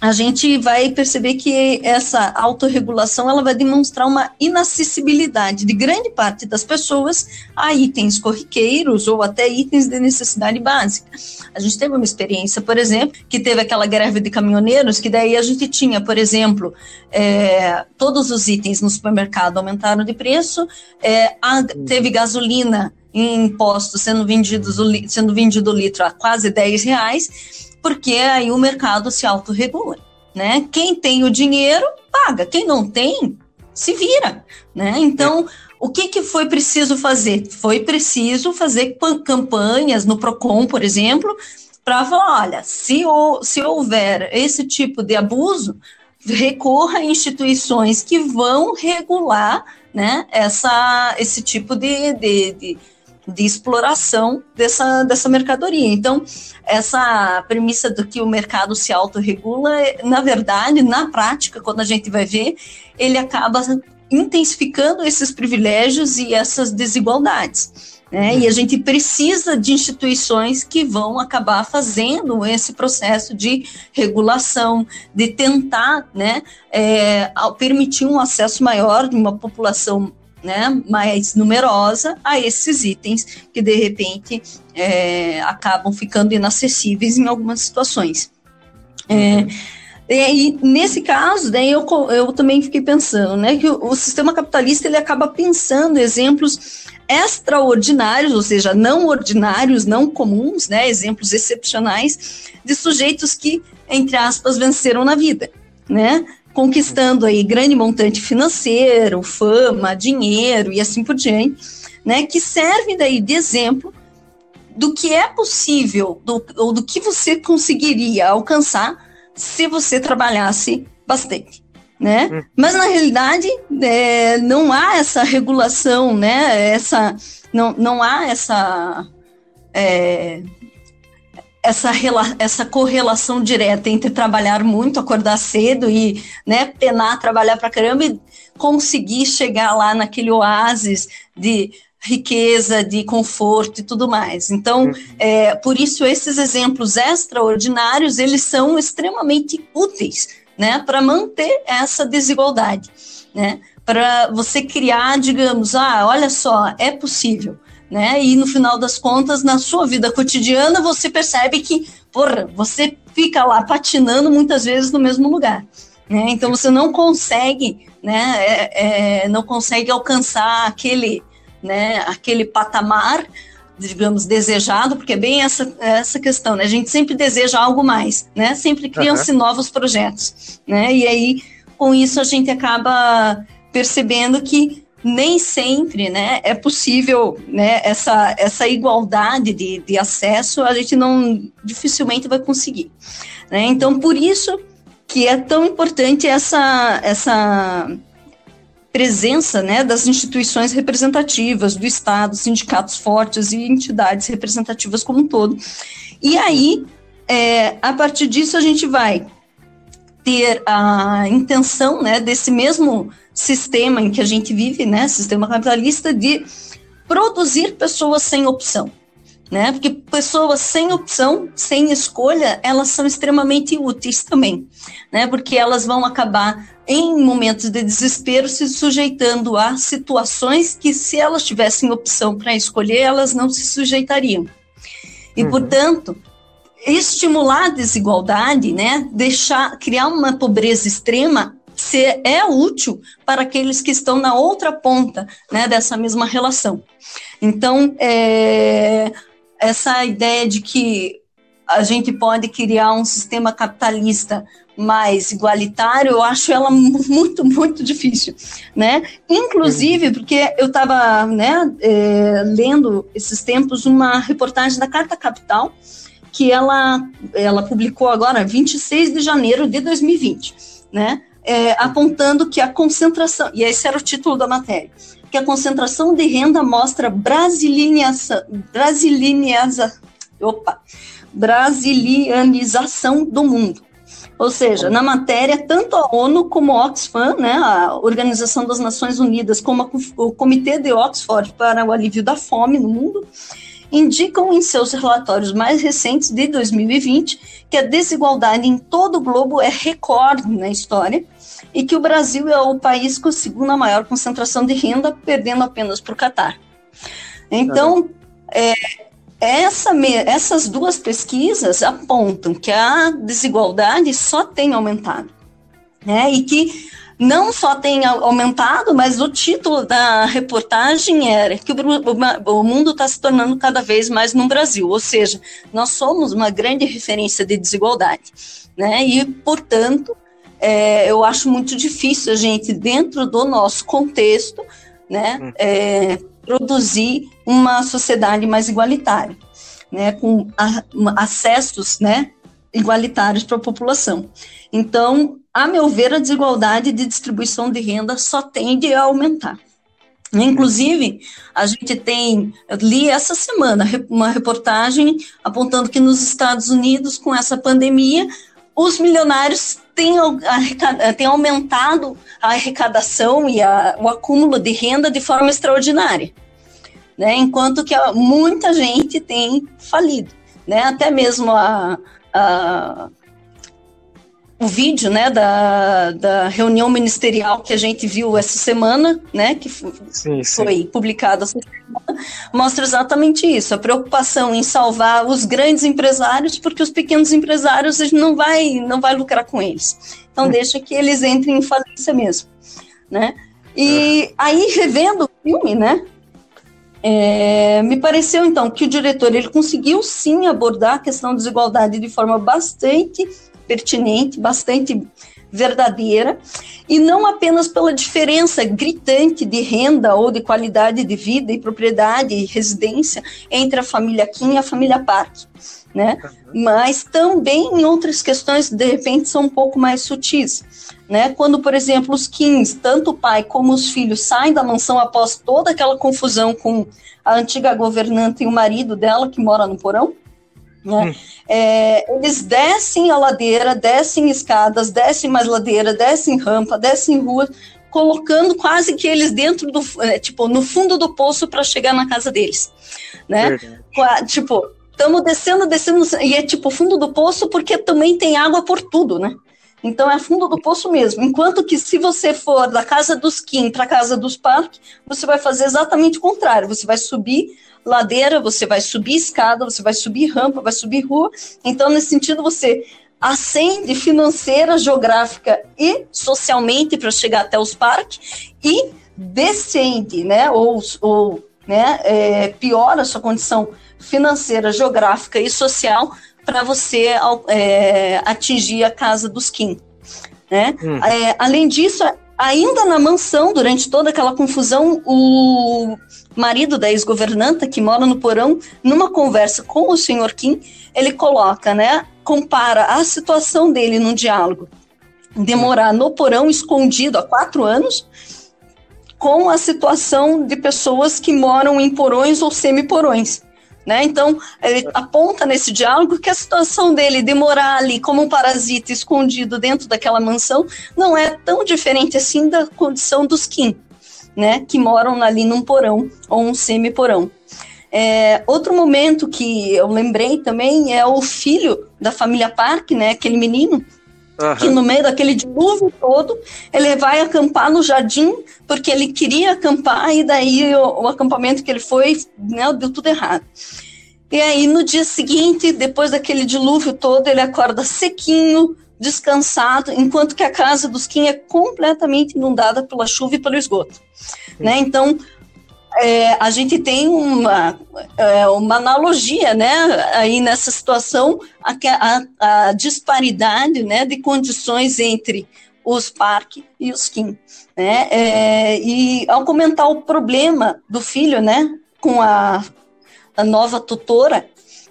a gente vai perceber que essa autorregulação ela vai demonstrar uma inacessibilidade de grande parte das pessoas a itens corriqueiros ou até itens de necessidade básica. A gente teve uma experiência, por exemplo, que teve aquela greve de caminhoneiros, que daí a gente tinha, por exemplo, é, todos os itens no supermercado aumentaram de preço, é, a, teve gasolina em impostos sendo vendidos sendo vendido o litro a quase 10 reais porque aí o mercado se autorregula, né? Quem tem o dinheiro paga, quem não tem se vira, né? Então, o que, que foi preciso fazer? Foi preciso fazer campanhas no Procon, por exemplo, para falar, olha, se, se houver esse tipo de abuso, recorra a instituições que vão regular né, essa, esse tipo de, de, de de exploração dessa, dessa mercadoria. Então, essa premissa do que o mercado se autorregula, na verdade, na prática, quando a gente vai ver, ele acaba intensificando esses privilégios e essas desigualdades. Né? E a gente precisa de instituições que vão acabar fazendo esse processo de regulação, de tentar né, é, permitir um acesso maior de uma população né, mais numerosa a esses itens que de repente é, acabam ficando inacessíveis em algumas situações. É, e nesse caso, daí eu, eu também fiquei pensando, né, que o, o sistema capitalista ele acaba pensando exemplos extraordinários, ou seja, não ordinários, não comuns, né, exemplos excepcionais de sujeitos que, entre aspas, venceram na vida, né? Conquistando aí grande montante financeiro, fama, dinheiro e assim por diante, né, que serve daí de exemplo do que é possível, do, ou do que você conseguiria alcançar se você trabalhasse bastante. Né? Hum. Mas na realidade é, não há essa regulação, né? Essa não, não há essa é, essa, essa correlação direta entre trabalhar muito, acordar cedo e né, penar, trabalhar para caramba e conseguir chegar lá naquele oásis de riqueza, de conforto e tudo mais. Então, uhum. é, por isso esses exemplos extraordinários eles são extremamente úteis, né, para manter essa desigualdade, né, para você criar, digamos, ah, olha só, é possível né? E no final das contas, na sua vida cotidiana, você percebe que, porra, você fica lá patinando muitas vezes no mesmo lugar. Né? Então você não consegue, né? É, é, não consegue alcançar aquele, né? Aquele patamar, digamos, desejado, porque é bem essa, essa questão, né? A gente sempre deseja algo mais, né? Sempre criam-se uhum. novos projetos, né? E aí, com isso, a gente acaba percebendo que nem sempre né, é possível né, essa, essa igualdade de, de acesso, a gente não dificilmente vai conseguir. Né? Então, por isso que é tão importante essa, essa presença né, das instituições representativas, do Estado, sindicatos fortes e entidades representativas como um todo. E aí, é, a partir disso, a gente vai ter a intenção né, desse mesmo sistema em que a gente vive, né, sistema capitalista, de produzir pessoas sem opção. Né? Porque pessoas sem opção, sem escolha, elas são extremamente úteis também, né? Porque elas vão acabar em momentos de desespero se sujeitando a situações que se elas tivessem opção para escolher, elas não se sujeitariam. E uhum. portanto, estimular a desigualdade, né? Deixar criar uma pobreza extrema se é útil para aqueles que estão na outra ponta né, dessa mesma relação. Então, é, essa ideia de que a gente pode criar um sistema capitalista mais igualitário, eu acho ela muito, muito difícil, né? Inclusive, porque eu estava né, é, lendo esses tempos uma reportagem da Carta Capital, que ela, ela publicou agora, 26 de janeiro de 2020, né? É, apontando que a concentração, e esse era o título da matéria, que a concentração de renda mostra brasilianização, opa, brasilianização do mundo. Ou seja, na matéria, tanto a ONU como a Oxfam, né, a Organização das Nações Unidas, como o Comitê de Oxford para o Alívio da Fome no Mundo, indicam em seus relatórios mais recentes de 2020 que a desigualdade em todo o globo é recorde na história e que o Brasil é o país com a segunda maior concentração de renda, perdendo apenas para o Catar. Então, é, essa, essas duas pesquisas apontam que a desigualdade só tem aumentado. Né? E que não só tem aumentado, mas o título da reportagem era que o, o mundo está se tornando cada vez mais no Brasil, ou seja, nós somos uma grande referência de desigualdade, né? E, portanto, é, eu acho muito difícil a gente, dentro do nosso contexto, né, hum. é, produzir uma sociedade mais igualitária, né, com a, acessos, né, igualitários para a população. Então, a meu ver, a desigualdade de distribuição de renda só tende a aumentar. Inclusive, a gente tem, eu li essa semana uma reportagem apontando que nos Estados Unidos, com essa pandemia, os milionários têm, têm aumentado a arrecadação e a, o acúmulo de renda de forma extraordinária né? Enquanto que muita gente tem falido, né? Até mesmo a, a o vídeo, né, da, da reunião ministerial que a gente viu essa semana, né, que foi, sim, sim. foi publicado essa semana, mostra exatamente isso, a preocupação em salvar os grandes empresários, porque os pequenos empresários a gente não vai, não vai lucrar com eles. Então, hum. deixa que eles entrem em falência mesmo, né? E aí, revendo o filme, né, é, me pareceu então que o diretor ele conseguiu sim abordar a questão da desigualdade de forma bastante pertinente, bastante verdadeira, e não apenas pela diferença gritante de renda ou de qualidade de vida e propriedade e residência entre a família Kim e a família Park, né? Mas também em outras questões que de repente são um pouco mais sutis, né? Quando, por exemplo, os Kings, tanto o pai como os filhos saem da mansão após toda aquela confusão com a antiga governanta e o marido dela que mora no porão, né? Hum. É, eles descem a ladeira, descem escadas, descem mais ladeira, descem rampa, descem rua, colocando quase que eles dentro do, é, tipo, no fundo do poço para chegar na casa deles, né? Tipo, estamos descendo, descendo, e é tipo fundo do poço porque também tem água por tudo, né? Então é fundo do poço mesmo. Enquanto que se você for da casa dos Kim para a casa dos Park, você vai fazer exatamente o contrário. Você vai subir ladeira, você vai subir escada, você vai subir rampa, vai subir rua. Então, nesse sentido, você ascende financeira, geográfica e socialmente para chegar até os parques e descende, né, ou, ou né, é, piora a sua condição financeira, geográfica e social para você é, atingir a casa dos Kim. Né? Hum. É, além disso, ainda na mansão, durante toda aquela confusão, o marido da ex-governanta, que mora no porão, numa conversa com o senhor Kim, ele coloca, né, compara a situação dele num diálogo, demorar no porão escondido há quatro anos, com a situação de pessoas que moram em porões ou semiporões. Né? Então, ele aponta nesse diálogo que a situação dele demorar ali como um parasita escondido dentro daquela mansão não é tão diferente assim da condição dos Kim né, que moram ali num porão ou um semi-porão. É, outro momento que eu lembrei também é o filho da família Park, né, aquele menino, Uhum. que no meio daquele dilúvio todo, ele vai acampar no jardim, porque ele queria acampar, e daí o, o, acampamento que ele foi, né, deu tudo errado. E aí, no dia seguinte, depois daquele dilúvio todo, ele acorda sequinho, descansado, enquanto que a casa dos Kim é completamente inundada pela chuva e pelo esgoto. Né? Então, é, a gente tem uma, é, uma analogia né, aí nessa situação, a, a, a, disparidade né, de condições entre os Park e os Kim. Né? É, e ao comentar o problema do filho né, com a, a nova tutora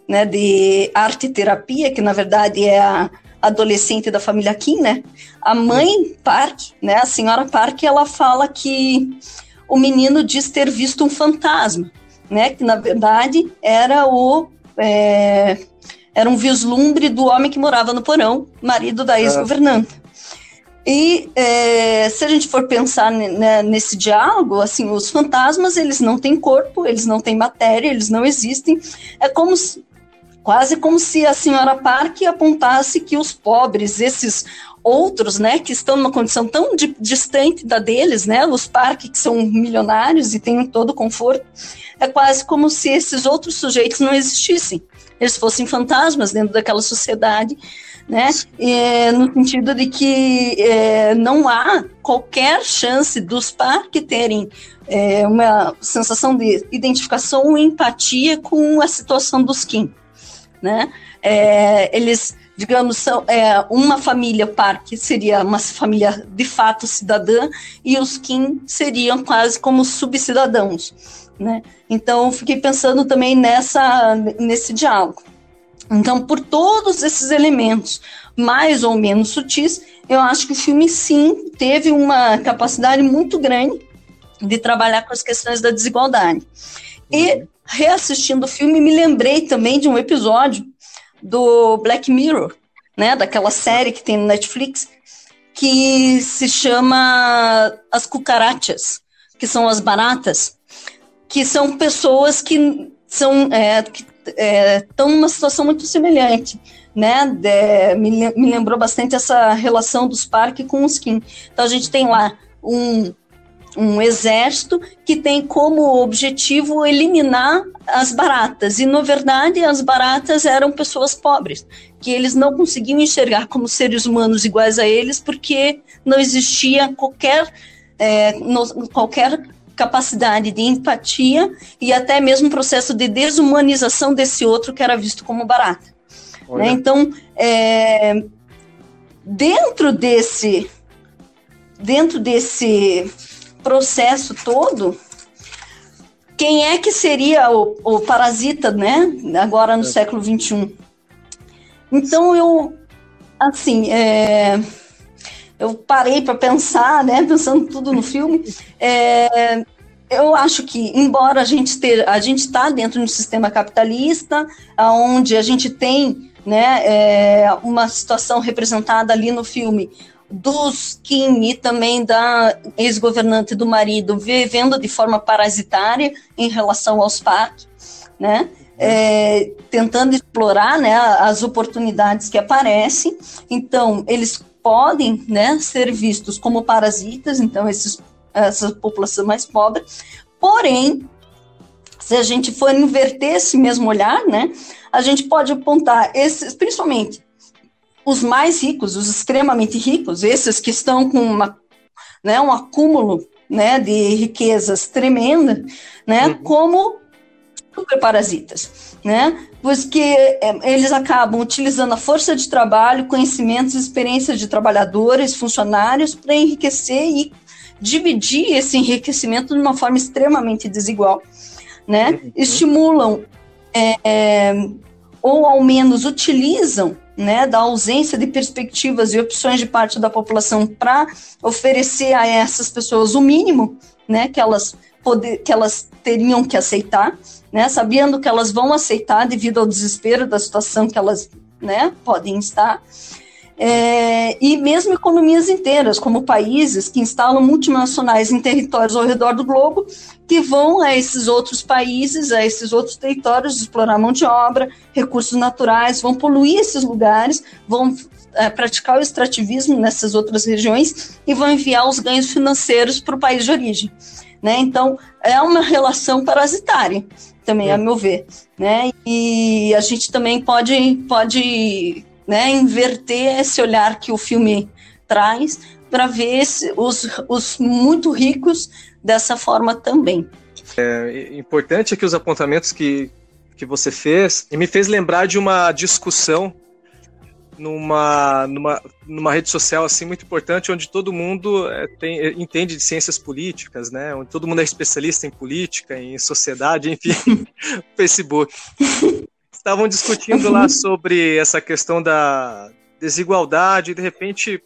né, de arte terapia, que na verdade é a adolescente da família Kim, né? A mãe Park, né, a senhora Park, ela fala que o menino diz ter visto um fantasma, né? Que na verdade era o é, Era um vislumbre do homem que morava no porão, marido da ex-governanta. E é, se a gente for pensar né, nesse diálogo, assim, os fantasmas eles não têm corpo, eles não têm matéria, eles não existem. É como se, quase como se a senhora Park apontasse que os pobres, esses outros, né, que estão numa condição tão di distante da deles, né, os Park que são milionários e têm todo o conforto, é quase como se esses outros sujeitos não existissem. Eles fossem fantasmas dentro daquela sociedade né? No sentido de que é, não há qualquer chance dos parques terem é, uma sensação de identificação ou empatia com a situação dos Kim, né? É, eles, digamos, são é, uma família parque seria uma família de fato cidadã e os Kim seriam quase como subcidadãos, né? Então, fiquei pensando também nessa nesse diálogo. Então, por todos esses elementos, mais ou menos sutis, eu acho que o filme sim teve uma capacidade muito grande de trabalhar com as questões da desigualdade. E reassistindo o filme, me lembrei também de um episódio do Black Mirror, né, daquela série que tem no Netflix, que se chama As Cucarachas, que são as baratas, que são pessoas que são é, que estão é, numa situação muito semelhante, né? De, me, me lembrou bastante essa relação dos parques com os Kim. Então a gente tem lá um, um exército que tem como objetivo eliminar as baratas. E, na verdade, as baratas eram pessoas pobres, que eles não conseguiam enxergar como seres humanos iguais a eles, porque não existia qualquer, é, no, qualquer capacidade de empatia e até mesmo processo de desumanização desse outro que era visto como barata. Né? Então, é, dentro desse dentro desse processo todo, quem é que seria o, o parasita, né? Agora no é. século XXI. Então eu, assim, é, eu parei para pensar, né, pensando tudo no filme, é, eu acho que, embora a gente ter, a gente está dentro de um sistema capitalista, onde a gente tem, né, é, uma situação representada ali no filme dos Kim e também da ex-governante do marido vivendo de forma parasitária em relação aos PAC, né? É, tentando explorar né, as oportunidades que aparecem. Então, eles podem né, ser vistos como parasitas, então esses, essa população mais pobre, porém, se a gente for inverter esse mesmo olhar, né, a gente pode apontar esses, principalmente os mais ricos, os extremamente ricos, esses que estão com uma, né, um acúmulo né, de riquezas tremenda, né, uhum. como superparasitas, né? Porque é, eles acabam utilizando a força de trabalho, conhecimentos experiências de trabalhadores, funcionários para enriquecer e dividir esse enriquecimento de uma forma extremamente desigual, né? Uhum. Estimulam é, é, ou ao menos utilizam né, da ausência de perspectivas e opções de parte da população para oferecer a essas pessoas o mínimo né, que, elas poder, que elas teriam que aceitar, né, sabendo que elas vão aceitar devido ao desespero da situação que elas né, podem estar. É, e mesmo economias inteiras, como países que instalam multinacionais em territórios ao redor do globo, que vão a esses outros países, a esses outros territórios, explorar mão de obra, recursos naturais, vão poluir esses lugares, vão é, praticar o extrativismo nessas outras regiões e vão enviar os ganhos financeiros para o país de origem. Né? Então, é uma relação parasitária, também, é. a meu ver. Né? E a gente também pode, pode né, inverter esse olhar que o filme traz para ver os, os muito ricos dessa forma também. É importante aqui os apontamentos que, que você fez e me fez lembrar de uma discussão numa, numa, numa rede social assim muito importante onde todo mundo é, tem, é, entende de ciências políticas, né? Onde todo mundo é especialista em política, em sociedade, enfim, Facebook. Estavam discutindo lá sobre essa questão da desigualdade e de repente,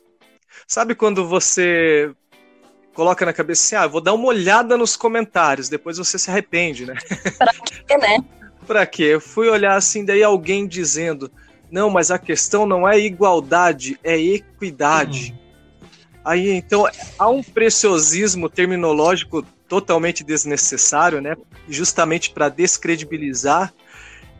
sabe quando você coloca na cabeça assim, ah, vou dar uma olhada nos comentários, depois você se arrepende, né? Pra quê, né? Pra quê? Eu fui olhar assim, daí alguém dizendo: não, mas a questão não é igualdade, é equidade. Hum. Aí então há um preciosismo terminológico totalmente desnecessário, né? Justamente para descredibilizar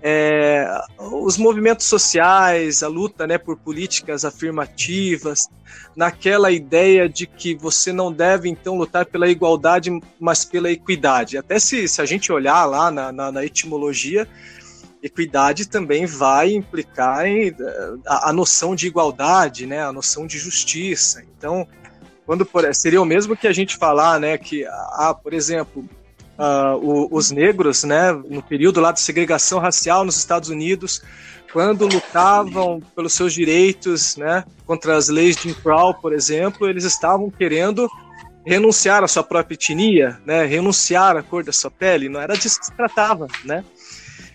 é, os movimentos sociais, a luta né, por políticas afirmativas, naquela ideia de que você não deve então lutar pela igualdade, mas pela equidade. Até se, se a gente olhar lá na, na, na etimologia, equidade também vai implicar em, a, a, noção de igualdade, né, a noção de justiça. Então, quando por, seria o mesmo que a gente falar, né, que, ah, por exemplo, uh, o, os negros, né, no período lá de segregação racial nos Estados Unidos, quando lutavam pelos seus direitos, né, contra as leis de Jim Crow, por exemplo, eles estavam querendo renunciar à sua própria etnia, né, renunciar à cor da sua pele, não era disso que se tratava, né?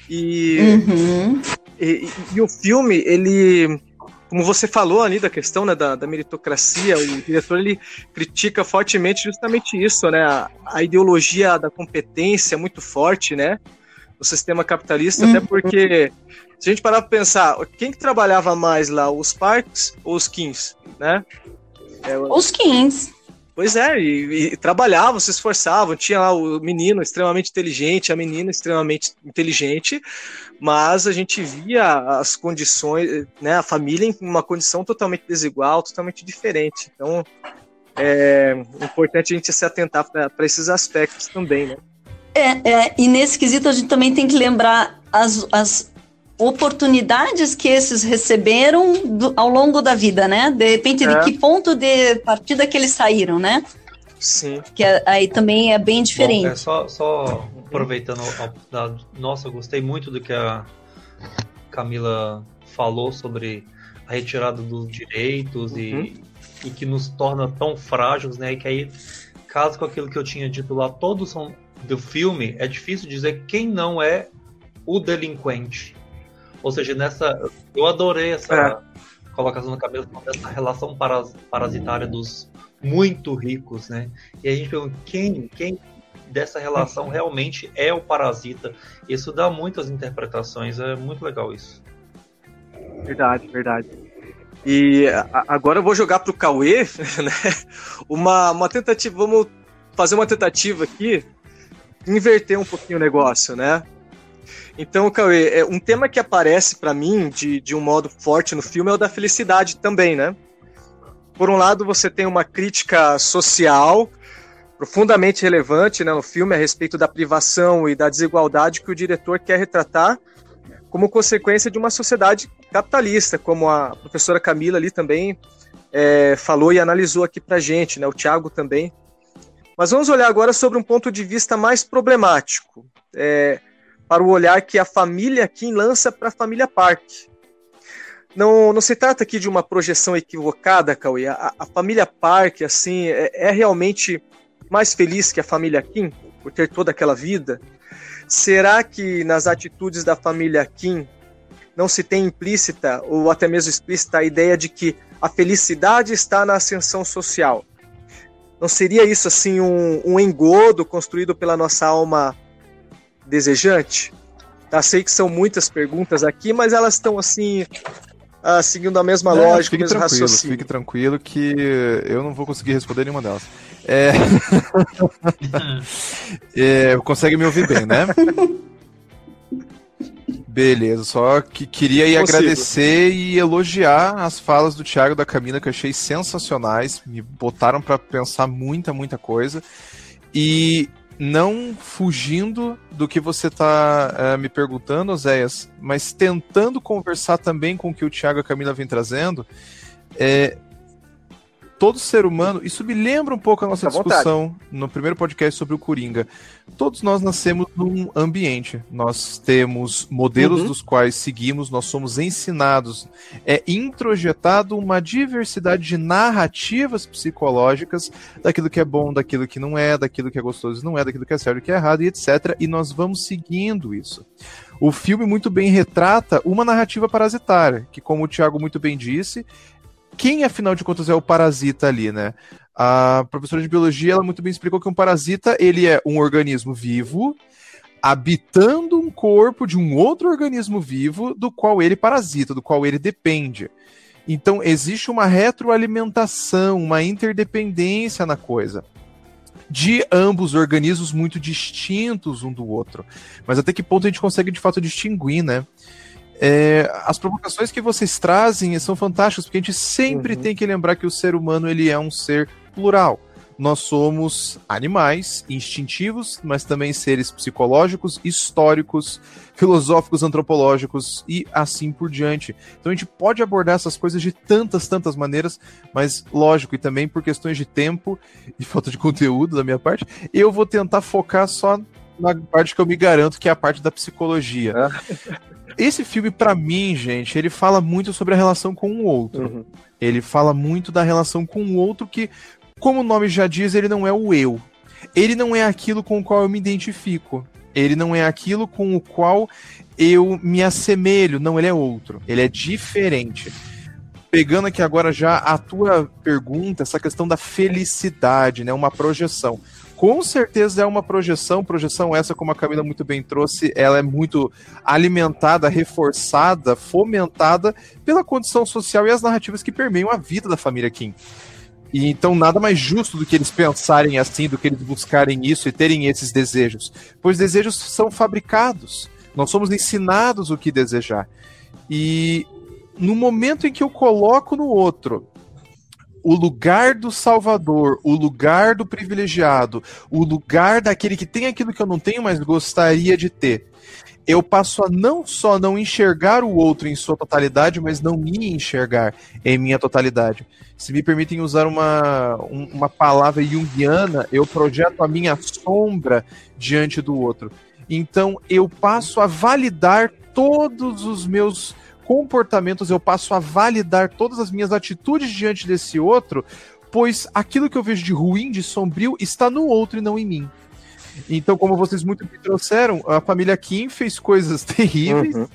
E, uhum. e, e, e, o filme, ele como você falou ali da questão né, da, da, meritocracia, o diretor ele critica fortemente justamente isso, né? A, a ideologia da competência muito forte, né? No sistema capitalista, uhum. até porque se a gente parar para pensar, quem que trabalhava mais lá, os Parks ou os Kings, né? É, os Kings. Pois é, e, e, trabalhavam, se esforçavam. Tinha lá o menino extremamente inteligente, a menina extremamente inteligente, mas a gente via as condições, né, a família em uma condição totalmente desigual, totalmente diferente. Então, é importante a gente se atentar para esses aspectos também, né? É, é, e nesse quesito a gente também tem que lembrar as, as oportunidades que esses receberam do, ao longo da vida, né? De repente, é. de que ponto de partida que eles saíram, né? Sim. Que é, aí também é bem diferente. Bom, é só, só aproveitando, a, nossa, eu gostei muito do que a Camila falou sobre a retirada dos direitos uhum. e, e que nos torna tão frágeis, né? E que aí, caso com aquilo que eu tinha dito lá, todos são do filme, é difícil dizer quem não é o delinquente. Ou seja, nessa. Eu adorei essa é. colocação na cabeça dessa relação paras, parasitária dos muito ricos, né? E a gente pergunta quem, quem dessa relação realmente é o parasita. Isso dá muitas interpretações, é muito legal isso. Verdade, verdade. E agora eu vou jogar pro Cauê, né? Uma, uma tentativa, vamos fazer uma tentativa aqui, inverter um pouquinho o negócio, né? Então, Cauê, é, um tema que aparece para mim de, de um modo forte no filme é o da felicidade também, né? Por um lado, você tem uma crítica social profundamente relevante né, no filme a respeito da privação e da desigualdade que o diretor quer retratar como consequência de uma sociedade capitalista, como a professora Camila ali também é, falou e analisou aqui pra gente, né, o Tiago também. Mas vamos olhar agora sobre um ponto de vista mais problemático. É, para o olhar que a família Kim lança para a família Park. Não, não se trata aqui de uma projeção equivocada, Cauê. A, a família Park, assim, é, é, realmente mais feliz que a família Kim por ter toda aquela vida? Será que nas atitudes da família Kim não se tem implícita ou até mesmo explícita a ideia de que a felicidade está na ascensão social? Não seria isso assim um, um engodo construído pela nossa alma desejante? Tá, sei que são muitas perguntas aqui, mas elas estão assim, uh, seguindo a mesma não, lógica, fique tranquilo, raciocínio. Fique tranquilo que eu não vou conseguir responder nenhuma delas. É... é... Consegue me ouvir bem, né? Beleza, só que queria aí agradecer e elogiar as falas do Thiago e da Camila que eu achei sensacionais, me botaram para pensar muita, muita coisa. E não fugindo do que você está é, me perguntando, Zéias, mas tentando conversar também com o que o Thiago e a Camila vem trazendo. É, todo ser humano, isso me lembra um pouco a nossa discussão no primeiro podcast sobre o Coringa. Todos nós nascemos num ambiente, nós temos modelos uhum. dos quais seguimos, nós somos ensinados. É introjetado uma diversidade de narrativas psicológicas daquilo que é bom, daquilo que não é, daquilo que é gostoso e não é, daquilo que é certo e que é errado, e etc. E nós vamos seguindo isso. O filme muito bem retrata uma narrativa parasitária, que, como o Thiago muito bem disse, quem, afinal de contas, é o parasita ali, né? A professora de biologia, ela muito bem explicou que um parasita, ele é um organismo vivo, habitando um corpo de um outro organismo vivo do qual ele parasita, do qual ele depende. Então existe uma retroalimentação, uma interdependência na coisa de ambos organismos muito distintos um do outro. Mas até que ponto a gente consegue de fato distinguir, né? É, as provocações que vocês trazem são fantásticas, porque a gente sempre uhum. tem que lembrar que o ser humano ele é um ser plural nós somos animais instintivos, mas também seres psicológicos, históricos, filosóficos, antropológicos e assim por diante. Então a gente pode abordar essas coisas de tantas, tantas maneiras, mas lógico, e também por questões de tempo e falta de conteúdo da minha parte, eu vou tentar focar só na parte que eu me garanto, que é a parte da psicologia. É. Esse filme, para mim, gente, ele fala muito sobre a relação com o outro. Uhum. Ele fala muito da relação com o outro que como o nome já diz, ele não é o eu. Ele não é aquilo com o qual eu me identifico. Ele não é aquilo com o qual eu me assemelho. Não, ele é outro. Ele é diferente. Pegando aqui agora já a tua pergunta, essa questão da felicidade, né? Uma projeção. Com certeza é uma projeção, projeção essa, como a Camila muito bem trouxe, ela é muito alimentada, reforçada, fomentada pela condição social e as narrativas que permeiam a vida da família Kim. E então nada mais justo do que eles pensarem assim, do que eles buscarem isso e terem esses desejos. Pois desejos são fabricados. Nós somos ensinados o que desejar. E no momento em que eu coloco no outro o lugar do salvador, o lugar do privilegiado, o lugar daquele que tem aquilo que eu não tenho, mas gostaria de ter, eu passo a não só não enxergar o outro em sua totalidade, mas não me enxergar em minha totalidade. Se me permitem usar uma, uma palavra junguiana, eu projeto a minha sombra diante do outro. Então eu passo a validar todos os meus comportamentos, eu passo a validar todas as minhas atitudes diante desse outro, pois aquilo que eu vejo de ruim, de sombrio, está no outro e não em mim. Então, como vocês muito me trouxeram, a família Kim fez coisas terríveis. Uhum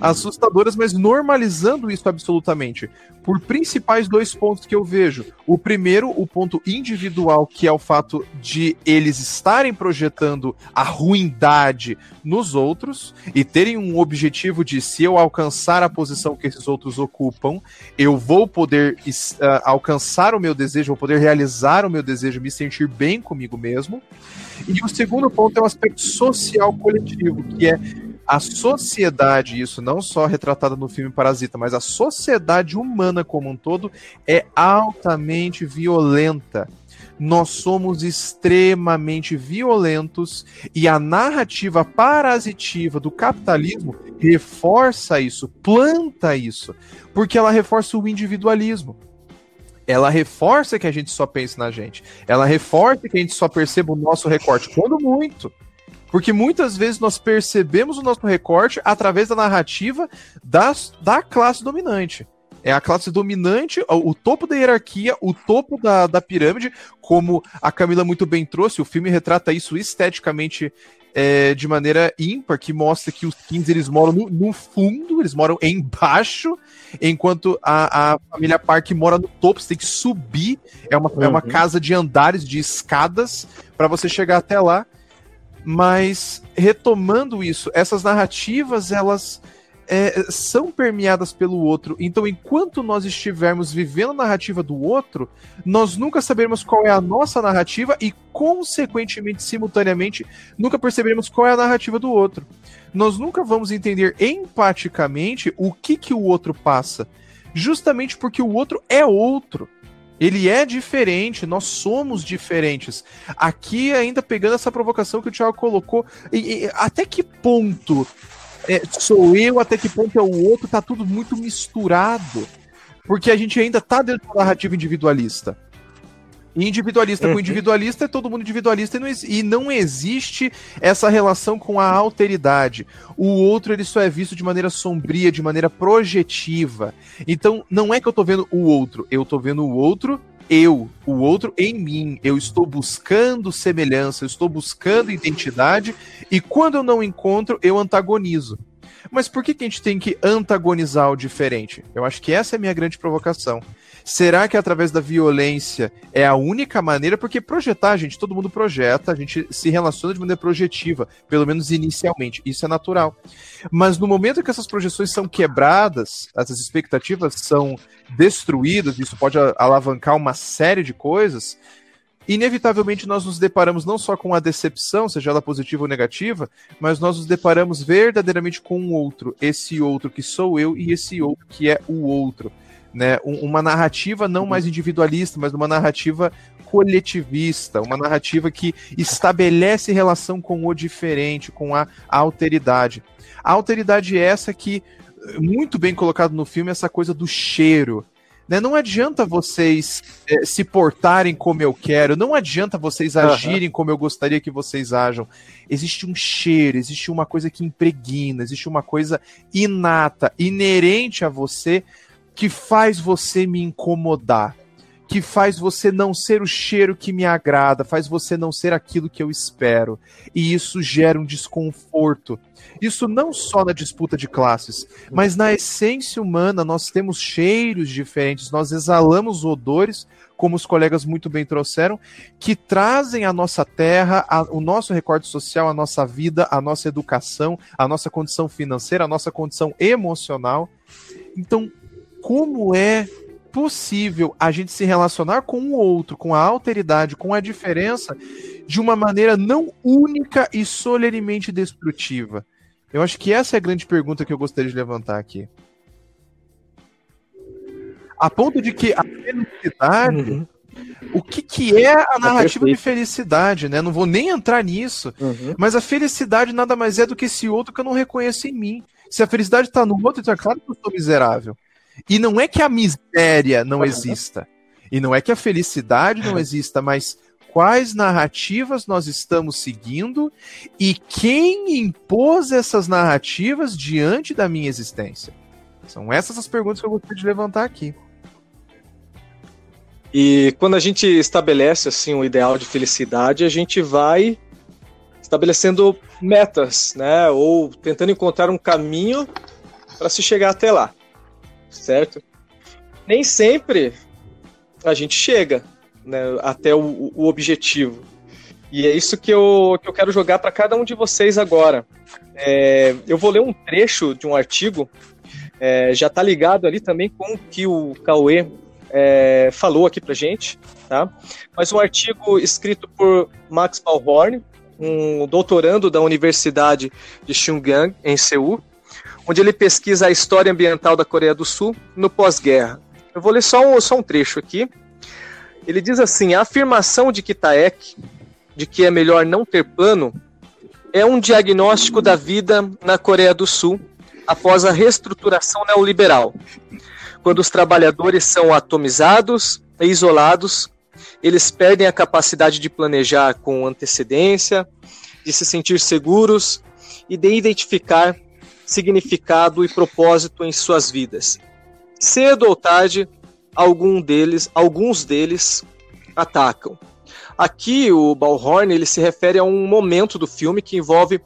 assustadoras, mas normalizando isso absolutamente. Por principais dois pontos que eu vejo. O primeiro, o ponto individual, que é o fato de eles estarem projetando a ruindade nos outros e terem um objetivo de se eu alcançar a posição que esses outros ocupam, eu vou poder uh, alcançar o meu desejo, vou poder realizar o meu desejo, me sentir bem comigo mesmo. E o segundo ponto é o aspecto social coletivo, que é a sociedade, isso não só retratado no filme Parasita, mas a sociedade humana como um todo é altamente violenta. Nós somos extremamente violentos e a narrativa parasitiva do capitalismo reforça isso, planta isso, porque ela reforça o individualismo ela reforça que a gente só pense na gente. Ela reforça que a gente só perceba o nosso recorte, quando muito. Porque muitas vezes nós percebemos o nosso recorte através da narrativa das, da classe dominante. É a classe dominante, o, o topo da hierarquia, o topo da, da pirâmide, como a Camila muito bem trouxe, o filme retrata isso esteticamente é, de maneira ímpar, que mostra que os Kings eles moram no, no fundo, eles moram embaixo, enquanto a, a, família Park mora no topo, você tem que subir, é uma, uhum. é uma uhum. casa de andares, de escadas, para você chegar até lá. Mas retomando isso, essas narrativas elas é, são permeadas pelo outro. Então, enquanto nós estivermos vivendo a narrativa do outro, nós nunca saberemos qual é a nossa narrativa e, consequentemente, simultaneamente, nunca perceberemos qual é a narrativa do outro. Nós nunca vamos entender empaticamente o que, que o outro passa, justamente porque o outro é outro. Ele é diferente, nós somos diferentes. Aqui, ainda pegando essa provocação que o Thiago colocou, e, e, até que ponto é, sou eu, até que ponto é o outro, tá tudo muito misturado. Porque a gente ainda tá dentro da narrativa individualista. Individualista uhum. com individualista é todo mundo individualista e não, e não, existe essa relação com a alteridade. O outro ele só é visto de maneira sombria, de maneira projetiva. Então não é que eu tô vendo o outro, eu tô vendo o outro eu, o outro em mim. Eu estou buscando semelhança, eu estou buscando identidade e quando eu não encontro, eu antagonizo. Mas por que, que a gente tem que antagonizar o diferente? Eu acho que essa é a minha grande provocação Será que através da violência é a única maneira? Porque projetar, gente, todo mundo projeta, a gente se relaciona de maneira projetiva, pelo menos inicialmente. Isso é natural. Mas no momento que essas projeções são quebradas, essas expectativas são destruídas, isso pode alavancar uma série de coisas. Inevitavelmente nós nos deparamos não só com a decepção, seja ela positiva ou negativa, mas nós nos deparamos verdadeiramente com um outro, esse outro que sou eu e esse outro que é o outro né, uma narrativa não mais individualista, mas uma narrativa coletivista, uma narrativa que estabelece relação com o diferente, com a alteridade. A alteridade é essa que, muito bem colocado no filme, essa coisa do cheiro. Né? Não adianta vocês é, se portarem como eu quero, não adianta vocês agirem uhum. como eu gostaria que vocês ajam. Existe um cheiro, existe uma coisa que impregna, existe uma coisa inata, inerente a você, que faz você me incomodar, que faz você não ser o cheiro que me agrada, faz você não ser aquilo que eu espero. E isso gera um desconforto. Isso não só na disputa de classes, mas na essência humana nós temos cheiros diferentes, nós exalamos odores, como os colegas muito bem trouxeram, que trazem à nossa terra a, o nosso recorde social, a nossa vida, a nossa educação, a nossa condição financeira, a nossa condição emocional. Então, como é possível a gente se relacionar com o outro, com a alteridade, com a diferença, de uma maneira não única e solenemente destrutiva? Eu acho que essa é a grande pergunta que eu gostaria de levantar aqui. A ponto de que a felicidade. Uhum. O que, que é a é narrativa é de felicidade, né? Não vou nem entrar nisso, uhum. mas a felicidade nada mais é do que esse outro que eu não reconheço em mim. Se a felicidade está no outro, então é claro que eu sou miserável. E não é que a miséria não exista. E não é que a felicidade não exista, mas quais narrativas nós estamos seguindo e quem impôs essas narrativas diante da minha existência? São essas as perguntas que eu gostaria de levantar aqui. E quando a gente estabelece assim um ideal de felicidade, a gente vai estabelecendo metas, né? Ou tentando encontrar um caminho para se chegar até lá certo? Nem sempre a gente chega né, até o, o, objetivo. E é isso que eu, que eu quero jogar para cada um de vocês agora. É, eu vou ler um trecho de um artigo, é, já está ligado ali também com o que o Cauê é, falou aqui para gente, tá? Mas um artigo escrito por Max Ballhorn, um doutorando da Universidade de Chungang, em Seul, onde ele pesquisa a história ambiental da Coreia do Sul no pós-guerra. Eu vou ler só um, só um trecho aqui. Ele diz assim: a afirmação de Kitaek de que é melhor não ter plano é um diagnóstico da vida na Coreia do Sul após a reestruturação neoliberal. Quando os trabalhadores são atomizados e isolados, eles perdem a capacidade de planejar com antecedência, de se sentir seguros e de identificar significado e propósito em suas vidas. Cedo ou tarde, algum deles, alguns deles atacam. Aqui o Balhorn ele se refere a um momento do filme que envolve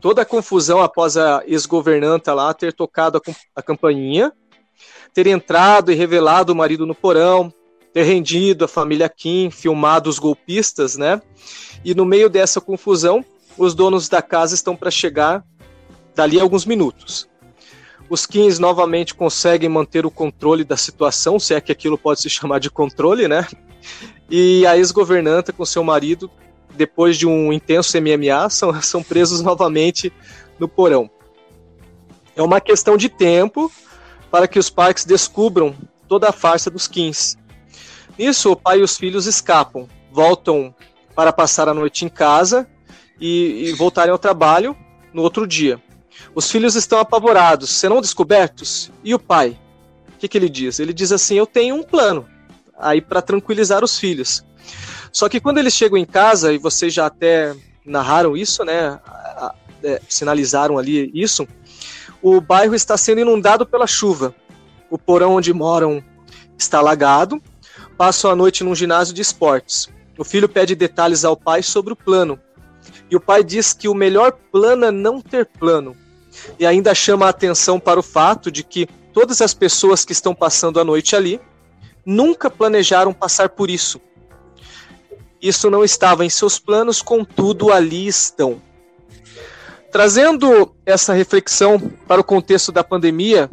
toda a confusão após a ex-governanta lá ter tocado a, a campainha, ter entrado e revelado o marido no porão, ter rendido a família Kim, filmado os golpistas, né? E no meio dessa confusão, os donos da casa estão para chegar dali a alguns minutos. Os Kings novamente conseguem manter o controle da situação, se é que aquilo pode se chamar de controle, né? E a ex-governanta com seu marido, depois de um intenso MMA, são, são presos novamente no porão. É uma questão de tempo para que os Parks descubram toda a farsa dos Kings. Nisso, o pai e os filhos escapam, voltam para passar a noite em casa e, e voltarem ao trabalho no outro dia. Os filhos estão apavorados, serão descobertos? E o pai? O que, que ele diz? Ele diz assim: Eu tenho um plano aí para tranquilizar os filhos. Só que quando eles chegam em casa, e vocês já até narraram isso, né? É, sinalizaram ali isso, o bairro está sendo inundado pela chuva. O porão onde moram está alagado. Passam a noite num ginásio de esportes. O filho pede detalhes ao pai sobre o plano. E o pai diz que o melhor plano é não ter plano e ainda chama a atenção para o fato de que todas as pessoas que estão passando a noite ali nunca planejaram passar por isso. Isso não estava em seus planos, contudo, ali estão. Trazendo essa reflexão para o contexto da pandemia,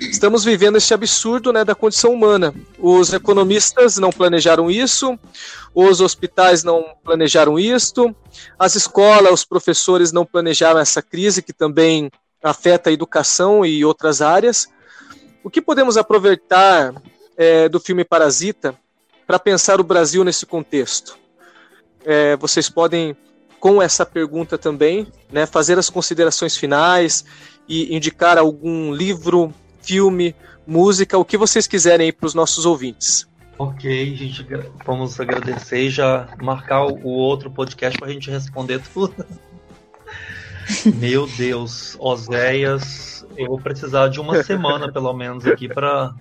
estamos vivendo esse absurdo né, da condição humana. Os economistas não planejaram isso, os hospitais não planejaram isto, as escolas, os professores não planejaram essa crise que também afeta a educação e outras áreas. O que podemos aproveitar é, do filme Parasita para pensar o Brasil nesse contexto? É, vocês podem com essa pergunta também, né, fazer as considerações finais e indicar algum livro, filme, música, o que vocês quiserem para os nossos ouvintes. Ok, gente, vamos agradecer e já marcar o outro podcast para a gente responder tudo. Meu Deus, Oséias, eu vou precisar de uma semana pelo menos aqui para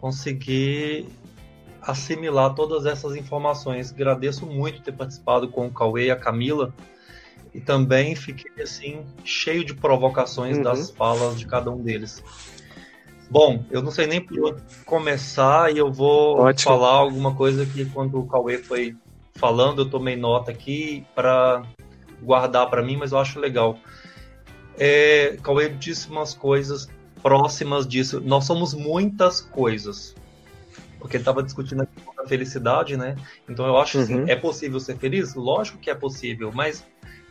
conseguir assimilar todas essas informações. Agradeço muito ter participado com o Cauê e a Camila. E também fiquei assim, cheio de provocações uhum. das falas de cada um deles. Bom, eu não sei nem por onde começar e eu vou Ótimo. falar alguma coisa que quando o Cauê foi falando, eu tomei nota aqui para guardar para mim, mas eu acho legal. É, Cauê disse umas coisas próximas disso. Nós somos muitas coisas porque ele estava discutindo aqui a felicidade, né? Então eu acho assim, uhum. assim, é possível ser feliz? Lógico que é possível, mas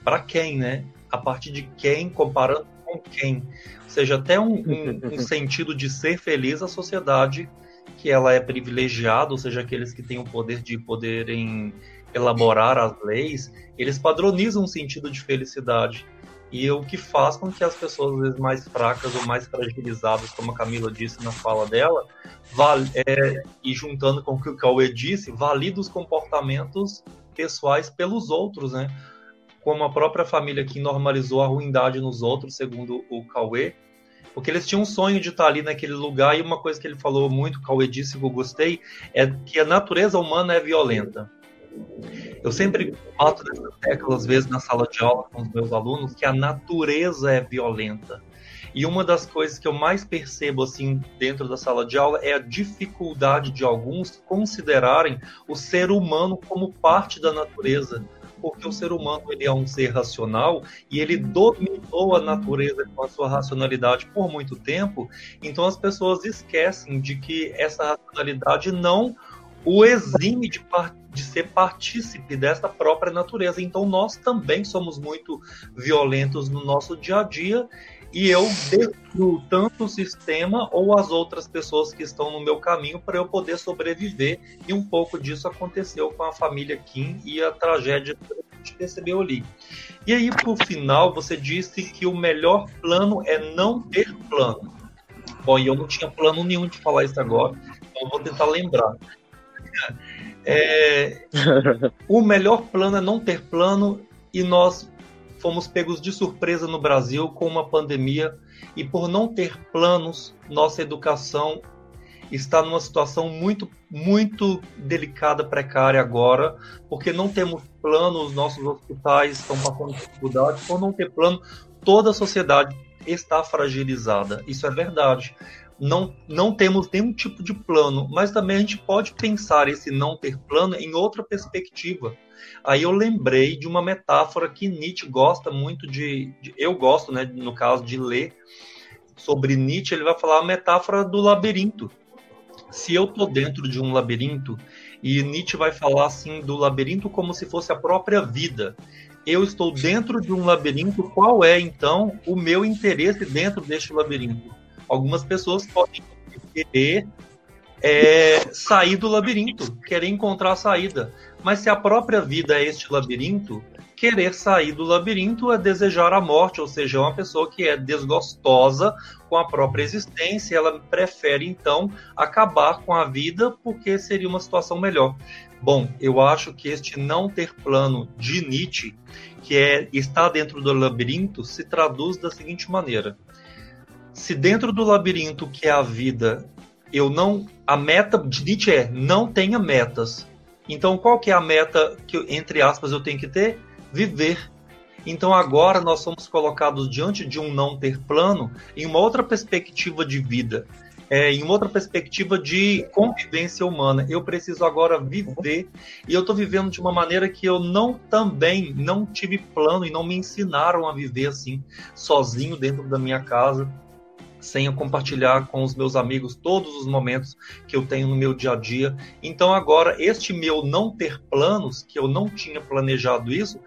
para quem, né? A partir de quem, comparando com quem? Ou seja, até um, um, um sentido de ser feliz a sociedade que ela é privilegiada, ou seja, aqueles que têm o poder de poderem elaborar as leis, eles padronizam um sentido de felicidade. E o que faz com que as pessoas, às vezes, mais fracas ou mais fragilizadas, como a Camila disse na fala dela, é, e juntando com o que o Cauê disse, valida os comportamentos pessoais pelos outros, né? Como a própria família que normalizou a ruindade nos outros, segundo o Cauê, porque eles tinham um sonho de estar ali naquele lugar, e uma coisa que ele falou muito, Cauê disse que eu gostei, é que a natureza humana é violenta. Eu sempre bato nessa tecla, às vezes, na sala de aula com os meus alunos, que a natureza é violenta. E uma das coisas que eu mais percebo assim dentro da sala de aula é a dificuldade de alguns considerarem o ser humano como parte da natureza, porque o ser humano ele é um ser racional e ele dominou a natureza com a sua racionalidade por muito tempo. Então as pessoas esquecem de que essa racionalidade não o exime de, de ser partícipe dessa própria natureza. Então, nós também somos muito violentos no nosso dia a dia e eu destruo tanto o sistema ou as outras pessoas que estão no meu caminho para eu poder sobreviver. E um pouco disso aconteceu com a família Kim e a tragédia que a gente percebeu ali. E aí, por final, você disse que o melhor plano é não ter plano. Bom, e eu não tinha plano nenhum de falar isso agora, então vou tentar lembrar. É, o melhor plano é não ter plano e nós fomos pegos de surpresa no Brasil com uma pandemia e por não ter planos, nossa educação está numa situação muito, muito delicada, precária agora, porque não temos plano, os nossos hospitais estão passando dificuldade, por não ter plano, toda a sociedade está fragilizada. Isso é verdade não, não temos nenhum tipo de plano, mas também a gente pode pensar esse não ter plano em outra perspectiva. Aí eu lembrei de uma metáfora que Nietzsche gosta muito de, de eu gosto, né, no caso de ler sobre Nietzsche, ele vai falar a metáfora do labirinto. Se eu tô dentro de um labirinto e Nietzsche vai falar assim do labirinto como se fosse a própria vida. Eu estou dentro de um labirinto, qual é então o meu interesse dentro deste labirinto? Algumas pessoas podem querer é, sair do labirinto, querer encontrar a saída. Mas se a própria vida é este labirinto, querer sair do labirinto é desejar a morte, ou seja, é uma pessoa que é desgostosa com a própria existência, ela prefere então acabar com a vida porque seria uma situação melhor. Bom, eu acho que este não ter plano de Nietzsche, que é estar dentro do labirinto, se traduz da seguinte maneira: se dentro do labirinto que é a vida, eu não. A meta de Nietzsche é não tenha metas. Então, qual que é a meta que, entre aspas, eu tenho que ter? Viver. Então, agora nós somos colocados diante de um não ter plano em uma outra perspectiva de vida. é, em outra perspectiva de convivência humana. Eu preciso agora viver e eu estou vivendo de uma maneira que eu não também não tive plano e não me ensinaram a viver assim, sozinho dentro da minha casa sem eu compartilhar com os meus amigos todos os momentos que eu tenho no meu dia a dia. Então agora este meu não ter planos, que eu não tinha planejado isso,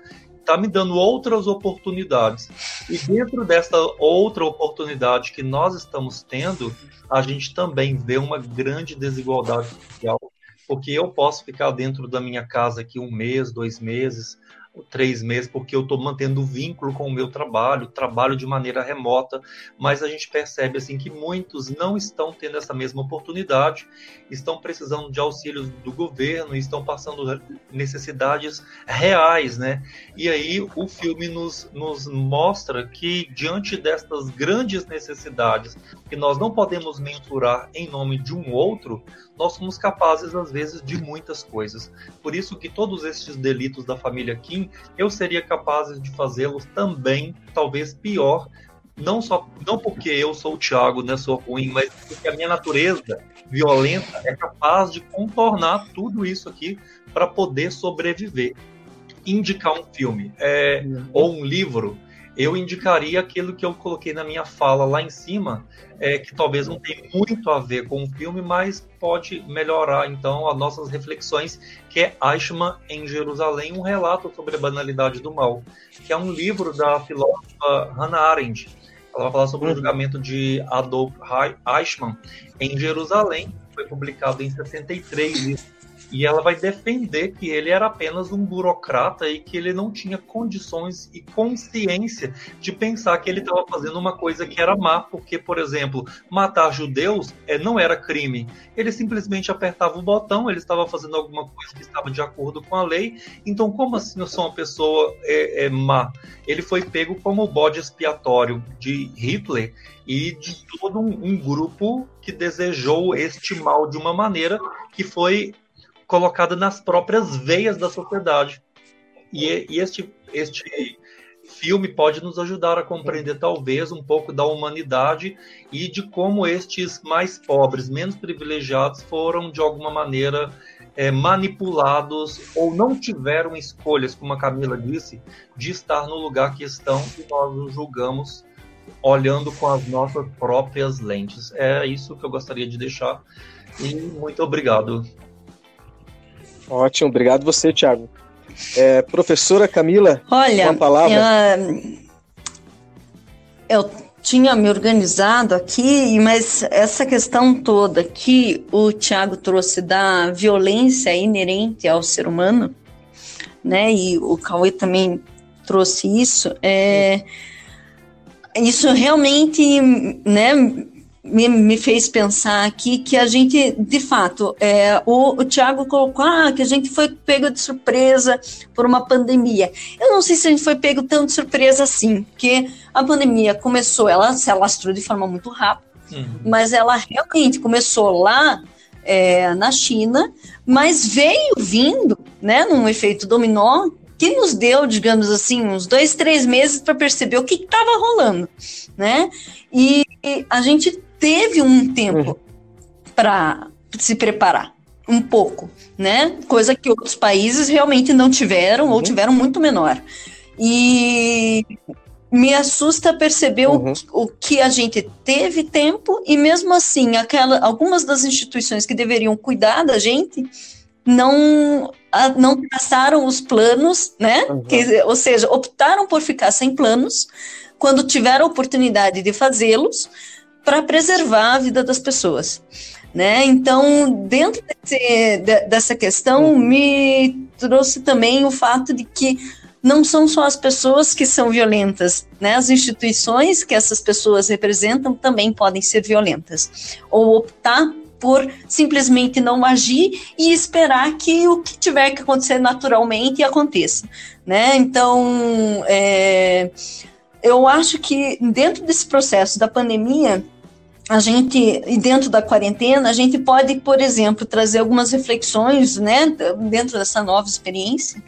está me dando outras oportunidades. E dentro dessa outra oportunidade que nós estamos tendo, a gente também vê uma grande desigualdade social, porque eu posso ficar dentro da minha casa aqui um mês, dois meses, três meses, porque eu estou mantendo vínculo com o meu trabalho, trabalho de maneira remota, mas a gente percebe assim que muitos não estão tendo essa mesma oportunidade, estão precisando de auxílios do governo, estão passando necessidades reais, né? E aí o filme nos, nos mostra que diante destas grandes necessidades que nós não podemos mensurar em nome de um outro, nós somos capazes, às vezes, de muitas coisas. Por isso que todos estes delitos da família Kim, eu seria capaz de fazê-los também, talvez pior, não só não porque eu sou o Thiago, né, sou ruim, mas porque a minha natureza violenta é capaz de contornar tudo isso aqui para poder sobreviver. Indicar um filme é, uhum. ou um livro eu indicaria aquilo que eu coloquei na minha fala lá em cima, é, que talvez não tenha muito a ver com o filme, mas pode melhorar então as nossas reflexões, que é Eichmann em Jerusalém, um relato sobre a banalidade do mal, que é um livro da filósofa Hannah Arendt. Ela vai falar sobre o uhum. julgamento de Adolf Eichmann em Jerusalém, foi publicado em 63 e ela vai defender que ele era apenas um burocrata e que ele não tinha condições e consciência de pensar que ele estava fazendo uma coisa que era má, porque, por exemplo, matar judeus é, não era crime. Ele simplesmente apertava o botão, ele estava fazendo alguma coisa que estava de acordo com a lei. Então, como assim eu sou uma pessoa é, é, má? Ele foi pego como bode expiatório de Hitler e de todo um, um grupo que desejou este mal de uma maneira que foi colocada nas próprias veias da sociedade. E, e este, este filme pode nos ajudar a compreender talvez um pouco da humanidade e de como estes mais pobres, menos privilegiados, foram de alguma maneira é, manipulados ou não tiveram escolhas, como a Camila disse, de estar no lugar que estão e nós os julgamos olhando com as nossas próprias lentes. É isso que eu gostaria de deixar e muito obrigado. Ótimo, obrigado você, Thiago. É, professora Camila, Olha, uma palavra. Eu, eu tinha me organizado aqui, mas essa questão toda que o Tiago trouxe da violência inerente ao ser humano, né? E o Cauê também trouxe isso. É, isso realmente, né? Me, me, fez pensar aqui que a gente, de fato, é, o, o Tiago colocou ah, que a gente foi pego de surpresa por uma pandemia. Eu não sei se a gente foi pego tão de surpresa assim, porque a pandemia começou, ela se alastrou de forma muito rápida, uhum. mas ela realmente começou lá é, na China, mas veio vindo, né, num efeito dominó, que nos deu, digamos assim, uns dois, três meses para perceber o que estava rolando, né? E, e a gente teve um tempo uhum. para se preparar um pouco, né? Coisa que outros países realmente não tiveram uhum. ou tiveram muito menor. E me assusta perceber uhum. o, o, que a gente teve tempo e mesmo assim aquela, algumas das instituições que deveriam cuidar da gente não a, não traçaram os planos, né? Uhum. Que, ou seja, optaram por ficar sem planos quando tiveram a oportunidade de fazê-los para preservar a vida das pessoas. Né? Então, dentro desse, de, dessa questão, me trouxe também o fato de que não são só as pessoas que são violentas, né? As instituições que essas pessoas representam também podem ser violentas. Ou optar por simplesmente não agir e esperar que o que tiver que acontecer naturalmente aconteça, né? Então, é, eu acho que dentro desse processo da pandemia, a gente, e dentro da quarentena, a gente pode, por exemplo, trazer algumas reflexões, né, dentro dessa nova experiência,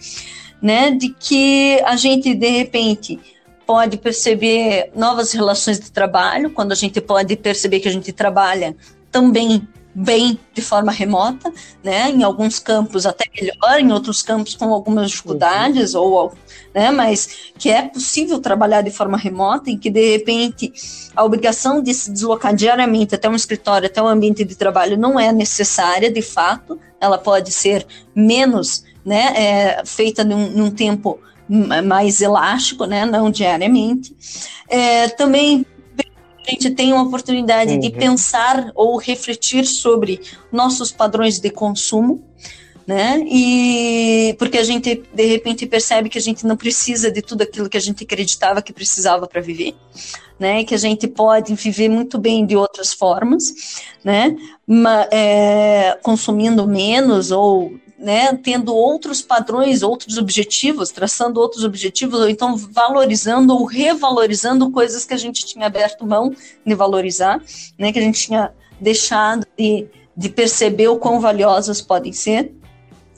né, de que a gente, de repente, pode perceber novas relações de trabalho, quando a gente pode perceber que a gente trabalha também bem de forma remota, né? Em alguns campos até melhor, em outros campos com algumas dificuldades uhum. ou né? Mas que é possível trabalhar de forma remota e que de repente a obrigação de se deslocar diariamente até um escritório, até um ambiente de trabalho não é necessária, de fato, ela pode ser menos, né? É, feita num, num tempo mais elástico, né? Não diariamente. É, também gente tem uma oportunidade uhum. de pensar ou refletir sobre nossos padrões de consumo, né? E porque a gente de repente percebe que a gente não precisa de tudo aquilo que a gente acreditava que precisava para viver, né? Que a gente pode viver muito bem de outras formas, né? Ma, é, consumindo menos ou né, tendo outros padrões, outros objetivos, traçando outros objetivos, ou então valorizando ou revalorizando coisas que a gente tinha aberto mão de valorizar, né, que a gente tinha deixado de, de perceber o quão valiosas podem ser.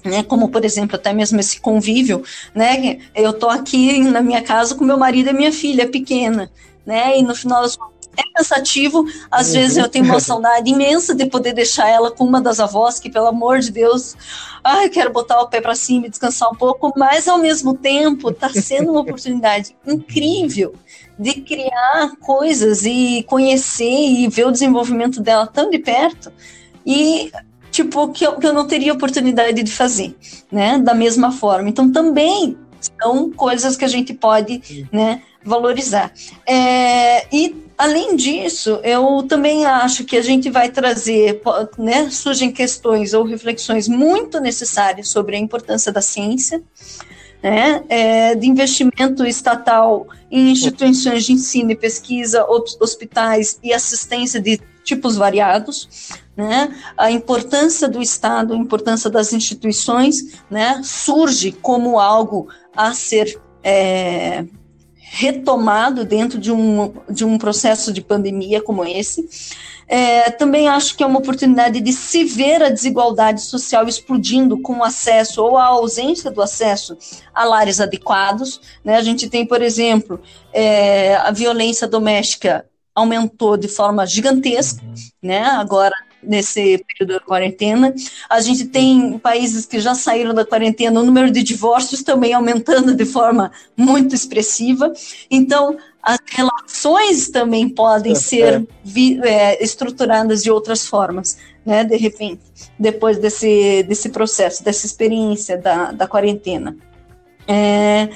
Né, como por exemplo até mesmo esse convívio, né? Eu tô aqui na minha casa com meu marido e minha filha pequena, né? E no final das contas é cansativo. Às uhum. vezes eu tenho uma saudade imensa de poder deixar ela com uma das avós, que pelo amor de Deus, ai, quero botar o pé para cima e descansar um pouco, mas ao mesmo tempo está sendo uma oportunidade incrível de criar coisas e conhecer e ver o desenvolvimento dela tão de perto. E tipo que eu, que eu não teria oportunidade de fazer, né? Da mesma forma. Então também são coisas que a gente pode, né, valorizar. É, e Além disso, eu também acho que a gente vai trazer, né, surgem questões ou reflexões muito necessárias sobre a importância da ciência, né, é, de investimento estatal em instituições de ensino e pesquisa, hospitais e assistência de tipos variados, né, a importância do Estado, a importância das instituições, né, surge como algo a ser é, retomado dentro de um, de um processo de pandemia como esse. É, também acho que é uma oportunidade de se ver a desigualdade social explodindo com o acesso ou a ausência do acesso a lares adequados. Né? A gente tem, por exemplo, é, a violência doméstica aumentou de forma gigantesca, né? Agora nesse período da quarentena. A gente tem países que já saíram da quarentena, o número de divórcios também aumentando de forma muito expressiva. Então, as relações também podem é, ser é. é, estruturadas de outras formas, né, de repente, depois desse, desse processo, dessa experiência da, da quarentena. É,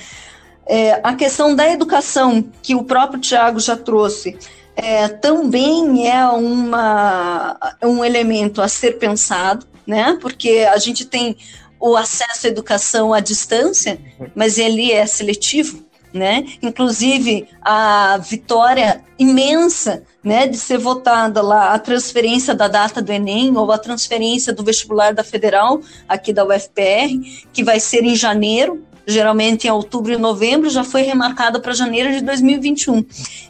é, a questão da educação, que o próprio Tiago já trouxe, é, também é uma, um elemento a ser pensado, né? Porque a gente tem o acesso à educação à distância, mas ele é seletivo, né? Inclusive a vitória imensa, né, de ser votada lá a transferência da data do Enem ou a transferência do vestibular da Federal aqui da UFPR, que vai ser em janeiro, geralmente em outubro e novembro, já foi remarcada para janeiro de 2021.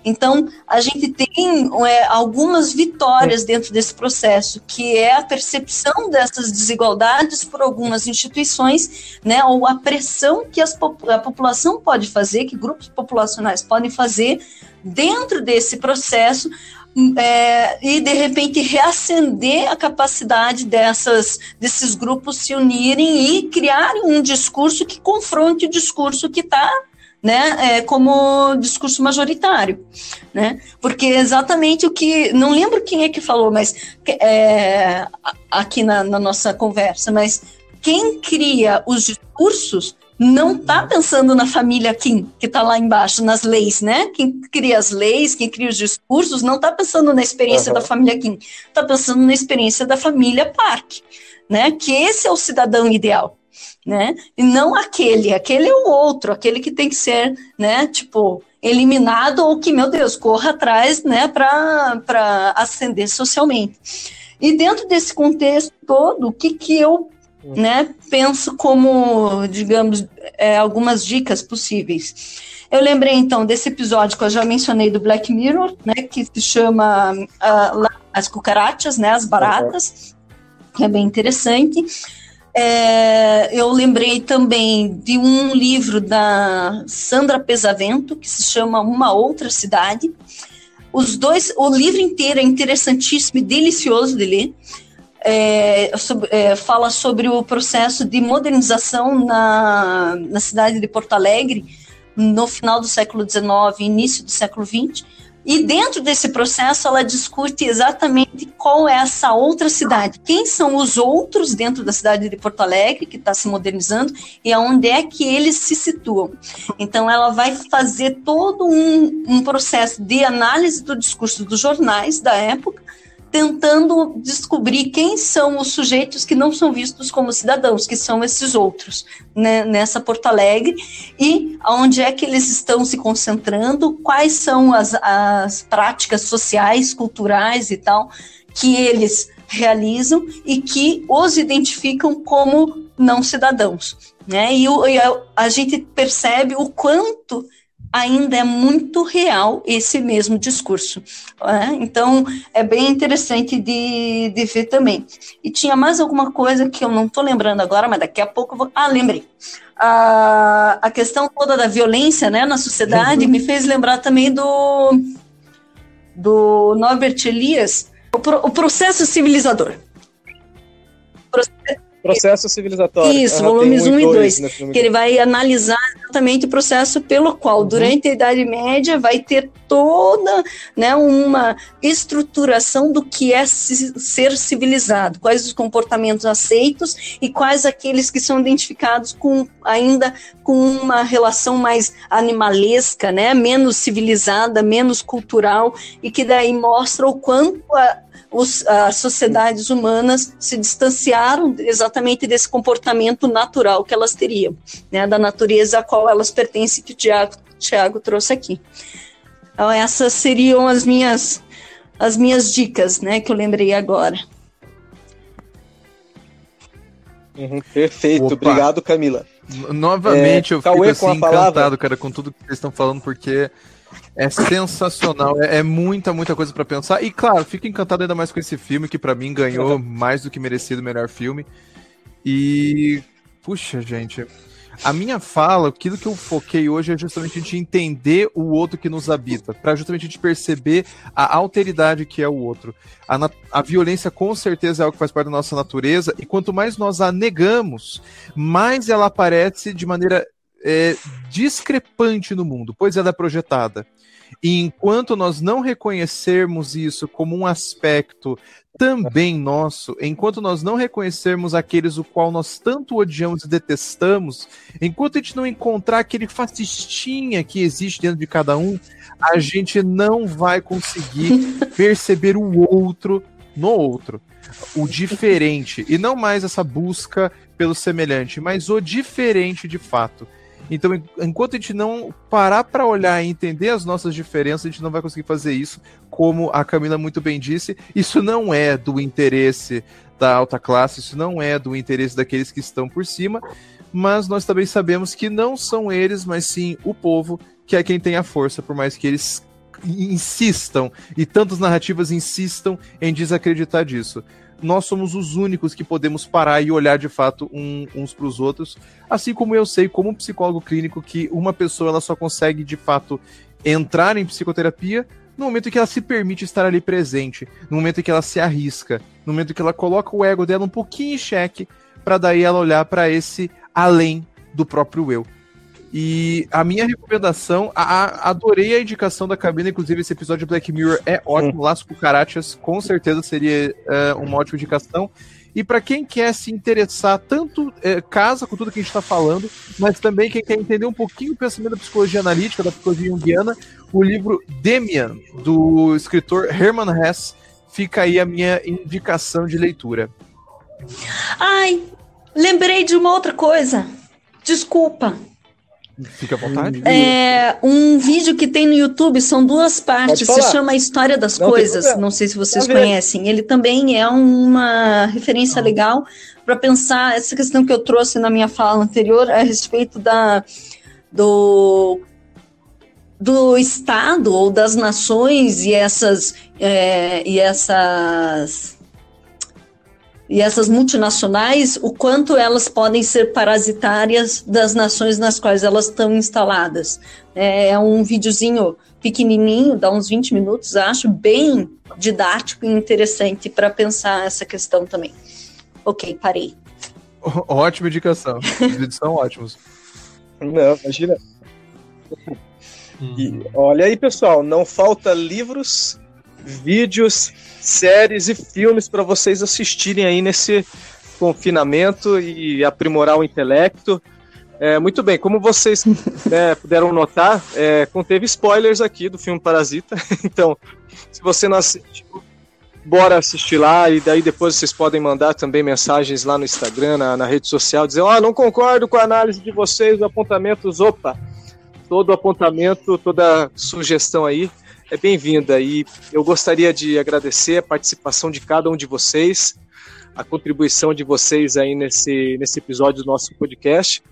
Então, a gente tem é, algumas vitórias dentro desse processo, que é a percepção dessas desigualdades por algumas instituições, né, ou a pressão que as, a população pode fazer, que grupos populacionais podem fazer dentro desse processo é, e de repente reacender a capacidade dessas, desses grupos se unirem e criarem um discurso que confronte o discurso que está né, é, como discurso majoritário, né, porque exatamente o que, não lembro quem é que falou, mas é, aqui na, na nossa conversa, mas quem cria os discursos não está pensando na família Kim, que está lá embaixo, nas leis, né? Quem cria as leis, quem cria os discursos, não está pensando na experiência uhum. da família Kim, está pensando na experiência da família Park, né? Que esse é o cidadão ideal, né? E não aquele, aquele é o outro, aquele que tem que ser, né? Tipo, eliminado ou que, meu Deus, corra atrás, né? Para ascender socialmente. E dentro desse contexto todo, o que, que eu né, penso como, digamos, é, algumas dicas possíveis. Eu lembrei então desse episódio que eu já mencionei do Black Mirror, né, que se chama uh, As Cucarachas, né, as baratas, que é bem interessante. É, eu lembrei também de um livro da Sandra Pesavento, que se chama Uma Outra Cidade. Os dois, o livro inteiro é interessantíssimo e delicioso de ler. É, é, fala sobre o processo de modernização na, na cidade de Porto Alegre no final do século XIX, início do século XX. E dentro desse processo, ela discute exatamente qual é essa outra cidade, quem são os outros dentro da cidade de Porto Alegre, que está se modernizando, e aonde é que eles se situam. Então, ela vai fazer todo um, um processo de análise do discurso dos jornais da época, tentando descobrir quem são os sujeitos que não são vistos como cidadãos, que são esses outros, né, nessa Porto Alegre, e onde é que eles estão se concentrando, quais são as, as práticas sociais, culturais e tal, que eles realizam e que os identificam como não cidadãos. Né? E, e a, a gente percebe o quanto ainda é muito real esse mesmo discurso. Né? Então, é bem interessante de, de ver também. E tinha mais alguma coisa que eu não estou lembrando agora, mas daqui a pouco eu vou. Ah, lembrei. A, a questão toda da violência né, na sociedade uhum. me fez lembrar também do, do Norbert Elias, o, pro, o processo civilizador. Processo civilizatório. Isso, volumes 1 um e 2, que ele vai analisar exatamente o processo pelo qual, uhum. durante a Idade Média, vai ter toda né, uma estruturação do que é ser civilizado, quais os comportamentos aceitos e quais aqueles que são identificados com ainda com uma relação mais animalesca, né, menos civilizada, menos cultural, e que daí mostra o quanto a, os, as sociedades humanas se distanciaram exatamente desse comportamento natural que elas teriam, né, da natureza a qual elas pertencem, que o Tiago, Tiago trouxe aqui. Então, essas seriam as minhas, as minhas dicas, né, que eu lembrei agora. Uhum, perfeito, Opa. obrigado, Camila. Novamente, é, eu fico assim, encantado, cara, com tudo que vocês estão falando, porque é sensacional, é, é muita, muita coisa para pensar. E claro, fico encantado ainda mais com esse filme, que para mim ganhou mais do que merecido o melhor filme. E. Puxa, gente. A minha fala, aquilo que eu foquei hoje é justamente a gente entender o outro que nos habita, para justamente a gente perceber a alteridade que é o outro. A, a, violência com certeza é algo que faz parte da nossa natureza, e quanto mais nós a negamos, mais ela aparece de maneira é, discrepante no mundo, pois ela é projetada. E enquanto nós não reconhecermos isso como um aspecto também nosso, enquanto nós não reconhecermos aqueles o qual nós tanto odiamos e detestamos, enquanto a gente não encontrar aquele fascistinha que existe dentro de cada um, a gente não vai conseguir perceber o outro no outro, o diferente, e não mais essa busca pelo semelhante, mas o diferente de fato. Então, enquanto a gente não parar para olhar e entender as nossas diferenças, a gente não vai conseguir fazer isso. Como a Camila muito bem disse, isso não é do interesse da alta classe, isso não é do interesse daqueles que estão por cima, mas nós também sabemos que não são eles, mas sim o povo, que é quem tem a força, por mais que eles insistam e tantas narrativas insistam em desacreditar disso nós somos os únicos que podemos parar e olhar de fato um, uns para os outros. Assim como eu sei, como psicólogo clínico, que uma pessoa ela só consegue de fato entrar em psicoterapia no momento em que ela se permite estar ali presente, no momento em que ela se arrisca, no momento em que ela coloca o ego dela um pouquinho em xeque, para daí ela olhar para esse além do próprio eu. E a minha recomendação, a, a, adorei a indicação da cabina, inclusive esse episódio de Black Mirror é ótimo, Laço Cucarachas com certeza seria uh, uma ótima indicação. E para quem quer se interessar, tanto é, casa com tudo que a gente está falando, mas também quem quer entender um pouquinho o pensamento da psicologia analítica, da psicologia junguiana, o livro Demian, do escritor Herman Hesse, fica aí a minha indicação de leitura. Ai, lembrei de uma outra coisa. Desculpa. Fica à vontade. É, um vídeo que tem no YouTube, são duas partes, se chama A História das não, Coisas, não sei se vocês conhecem. Ele também é uma referência legal para pensar essa questão que eu trouxe na minha fala anterior a respeito da, do, do Estado ou das nações e essas, é, e essas e essas multinacionais, o quanto elas podem ser parasitárias das nações nas quais elas estão instaladas. É, é um videozinho pequenininho, dá uns 20 minutos, acho, bem didático e interessante para pensar essa questão também. Ok, parei. Ótima indicação. Os vídeos são ótimos. Não, imagina. E, olha aí, pessoal, não falta livros, vídeos, séries e filmes para vocês assistirem aí nesse confinamento e aprimorar o intelecto. É, muito bem, como vocês né, puderam notar, é, conteve spoilers aqui do filme Parasita. Então, se você não assistiu, bora assistir lá e daí depois vocês podem mandar também mensagens lá no Instagram, na, na rede social, dizer, ó, oh, não concordo com a análise de vocês, apontamentos, opa, todo apontamento, toda sugestão aí é bem-vinda e eu gostaria de agradecer a participação de cada um de vocês, a contribuição de vocês aí nesse, nesse episódio do nosso podcast.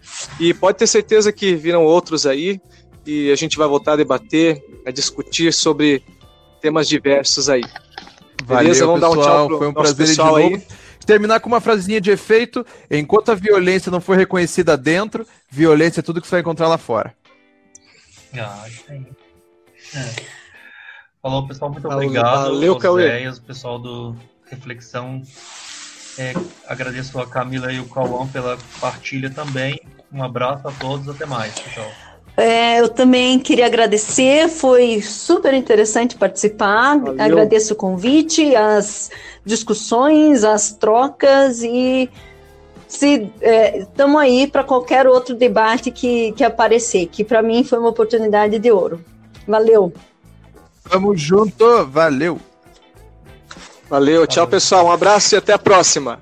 E pode ter certeza que virão outros aí e a gente vai voltar a debater, a discutir sobre temas diversos aí. Beleza? Valeu, Vamos pessoal. dar um tchau pro Foi um prazer de novo. Aí. Terminar com uma frasezinha de efeito: enquanto a violência não for reconhecida dentro, violência é tudo que você vai encontrar lá fora. Ah, é. Falou, pessoal, muito obrigado. Valeu, Cauê. o pessoal do Reflexão. É, agradeço a Camila e o Cauã pela partilha também. Um abraço a todos, até mais, pessoal. É, eu também queria agradecer, foi super interessante participar. Valeu. Agradeço o convite, as discussões, as trocas e se estamos é, aí para qualquer outro debate que, que aparecer, que para mim foi uma oportunidade de ouro. Valeu! Tamo junto, valeu. Valeu, tchau pessoal, um abraço e até a próxima.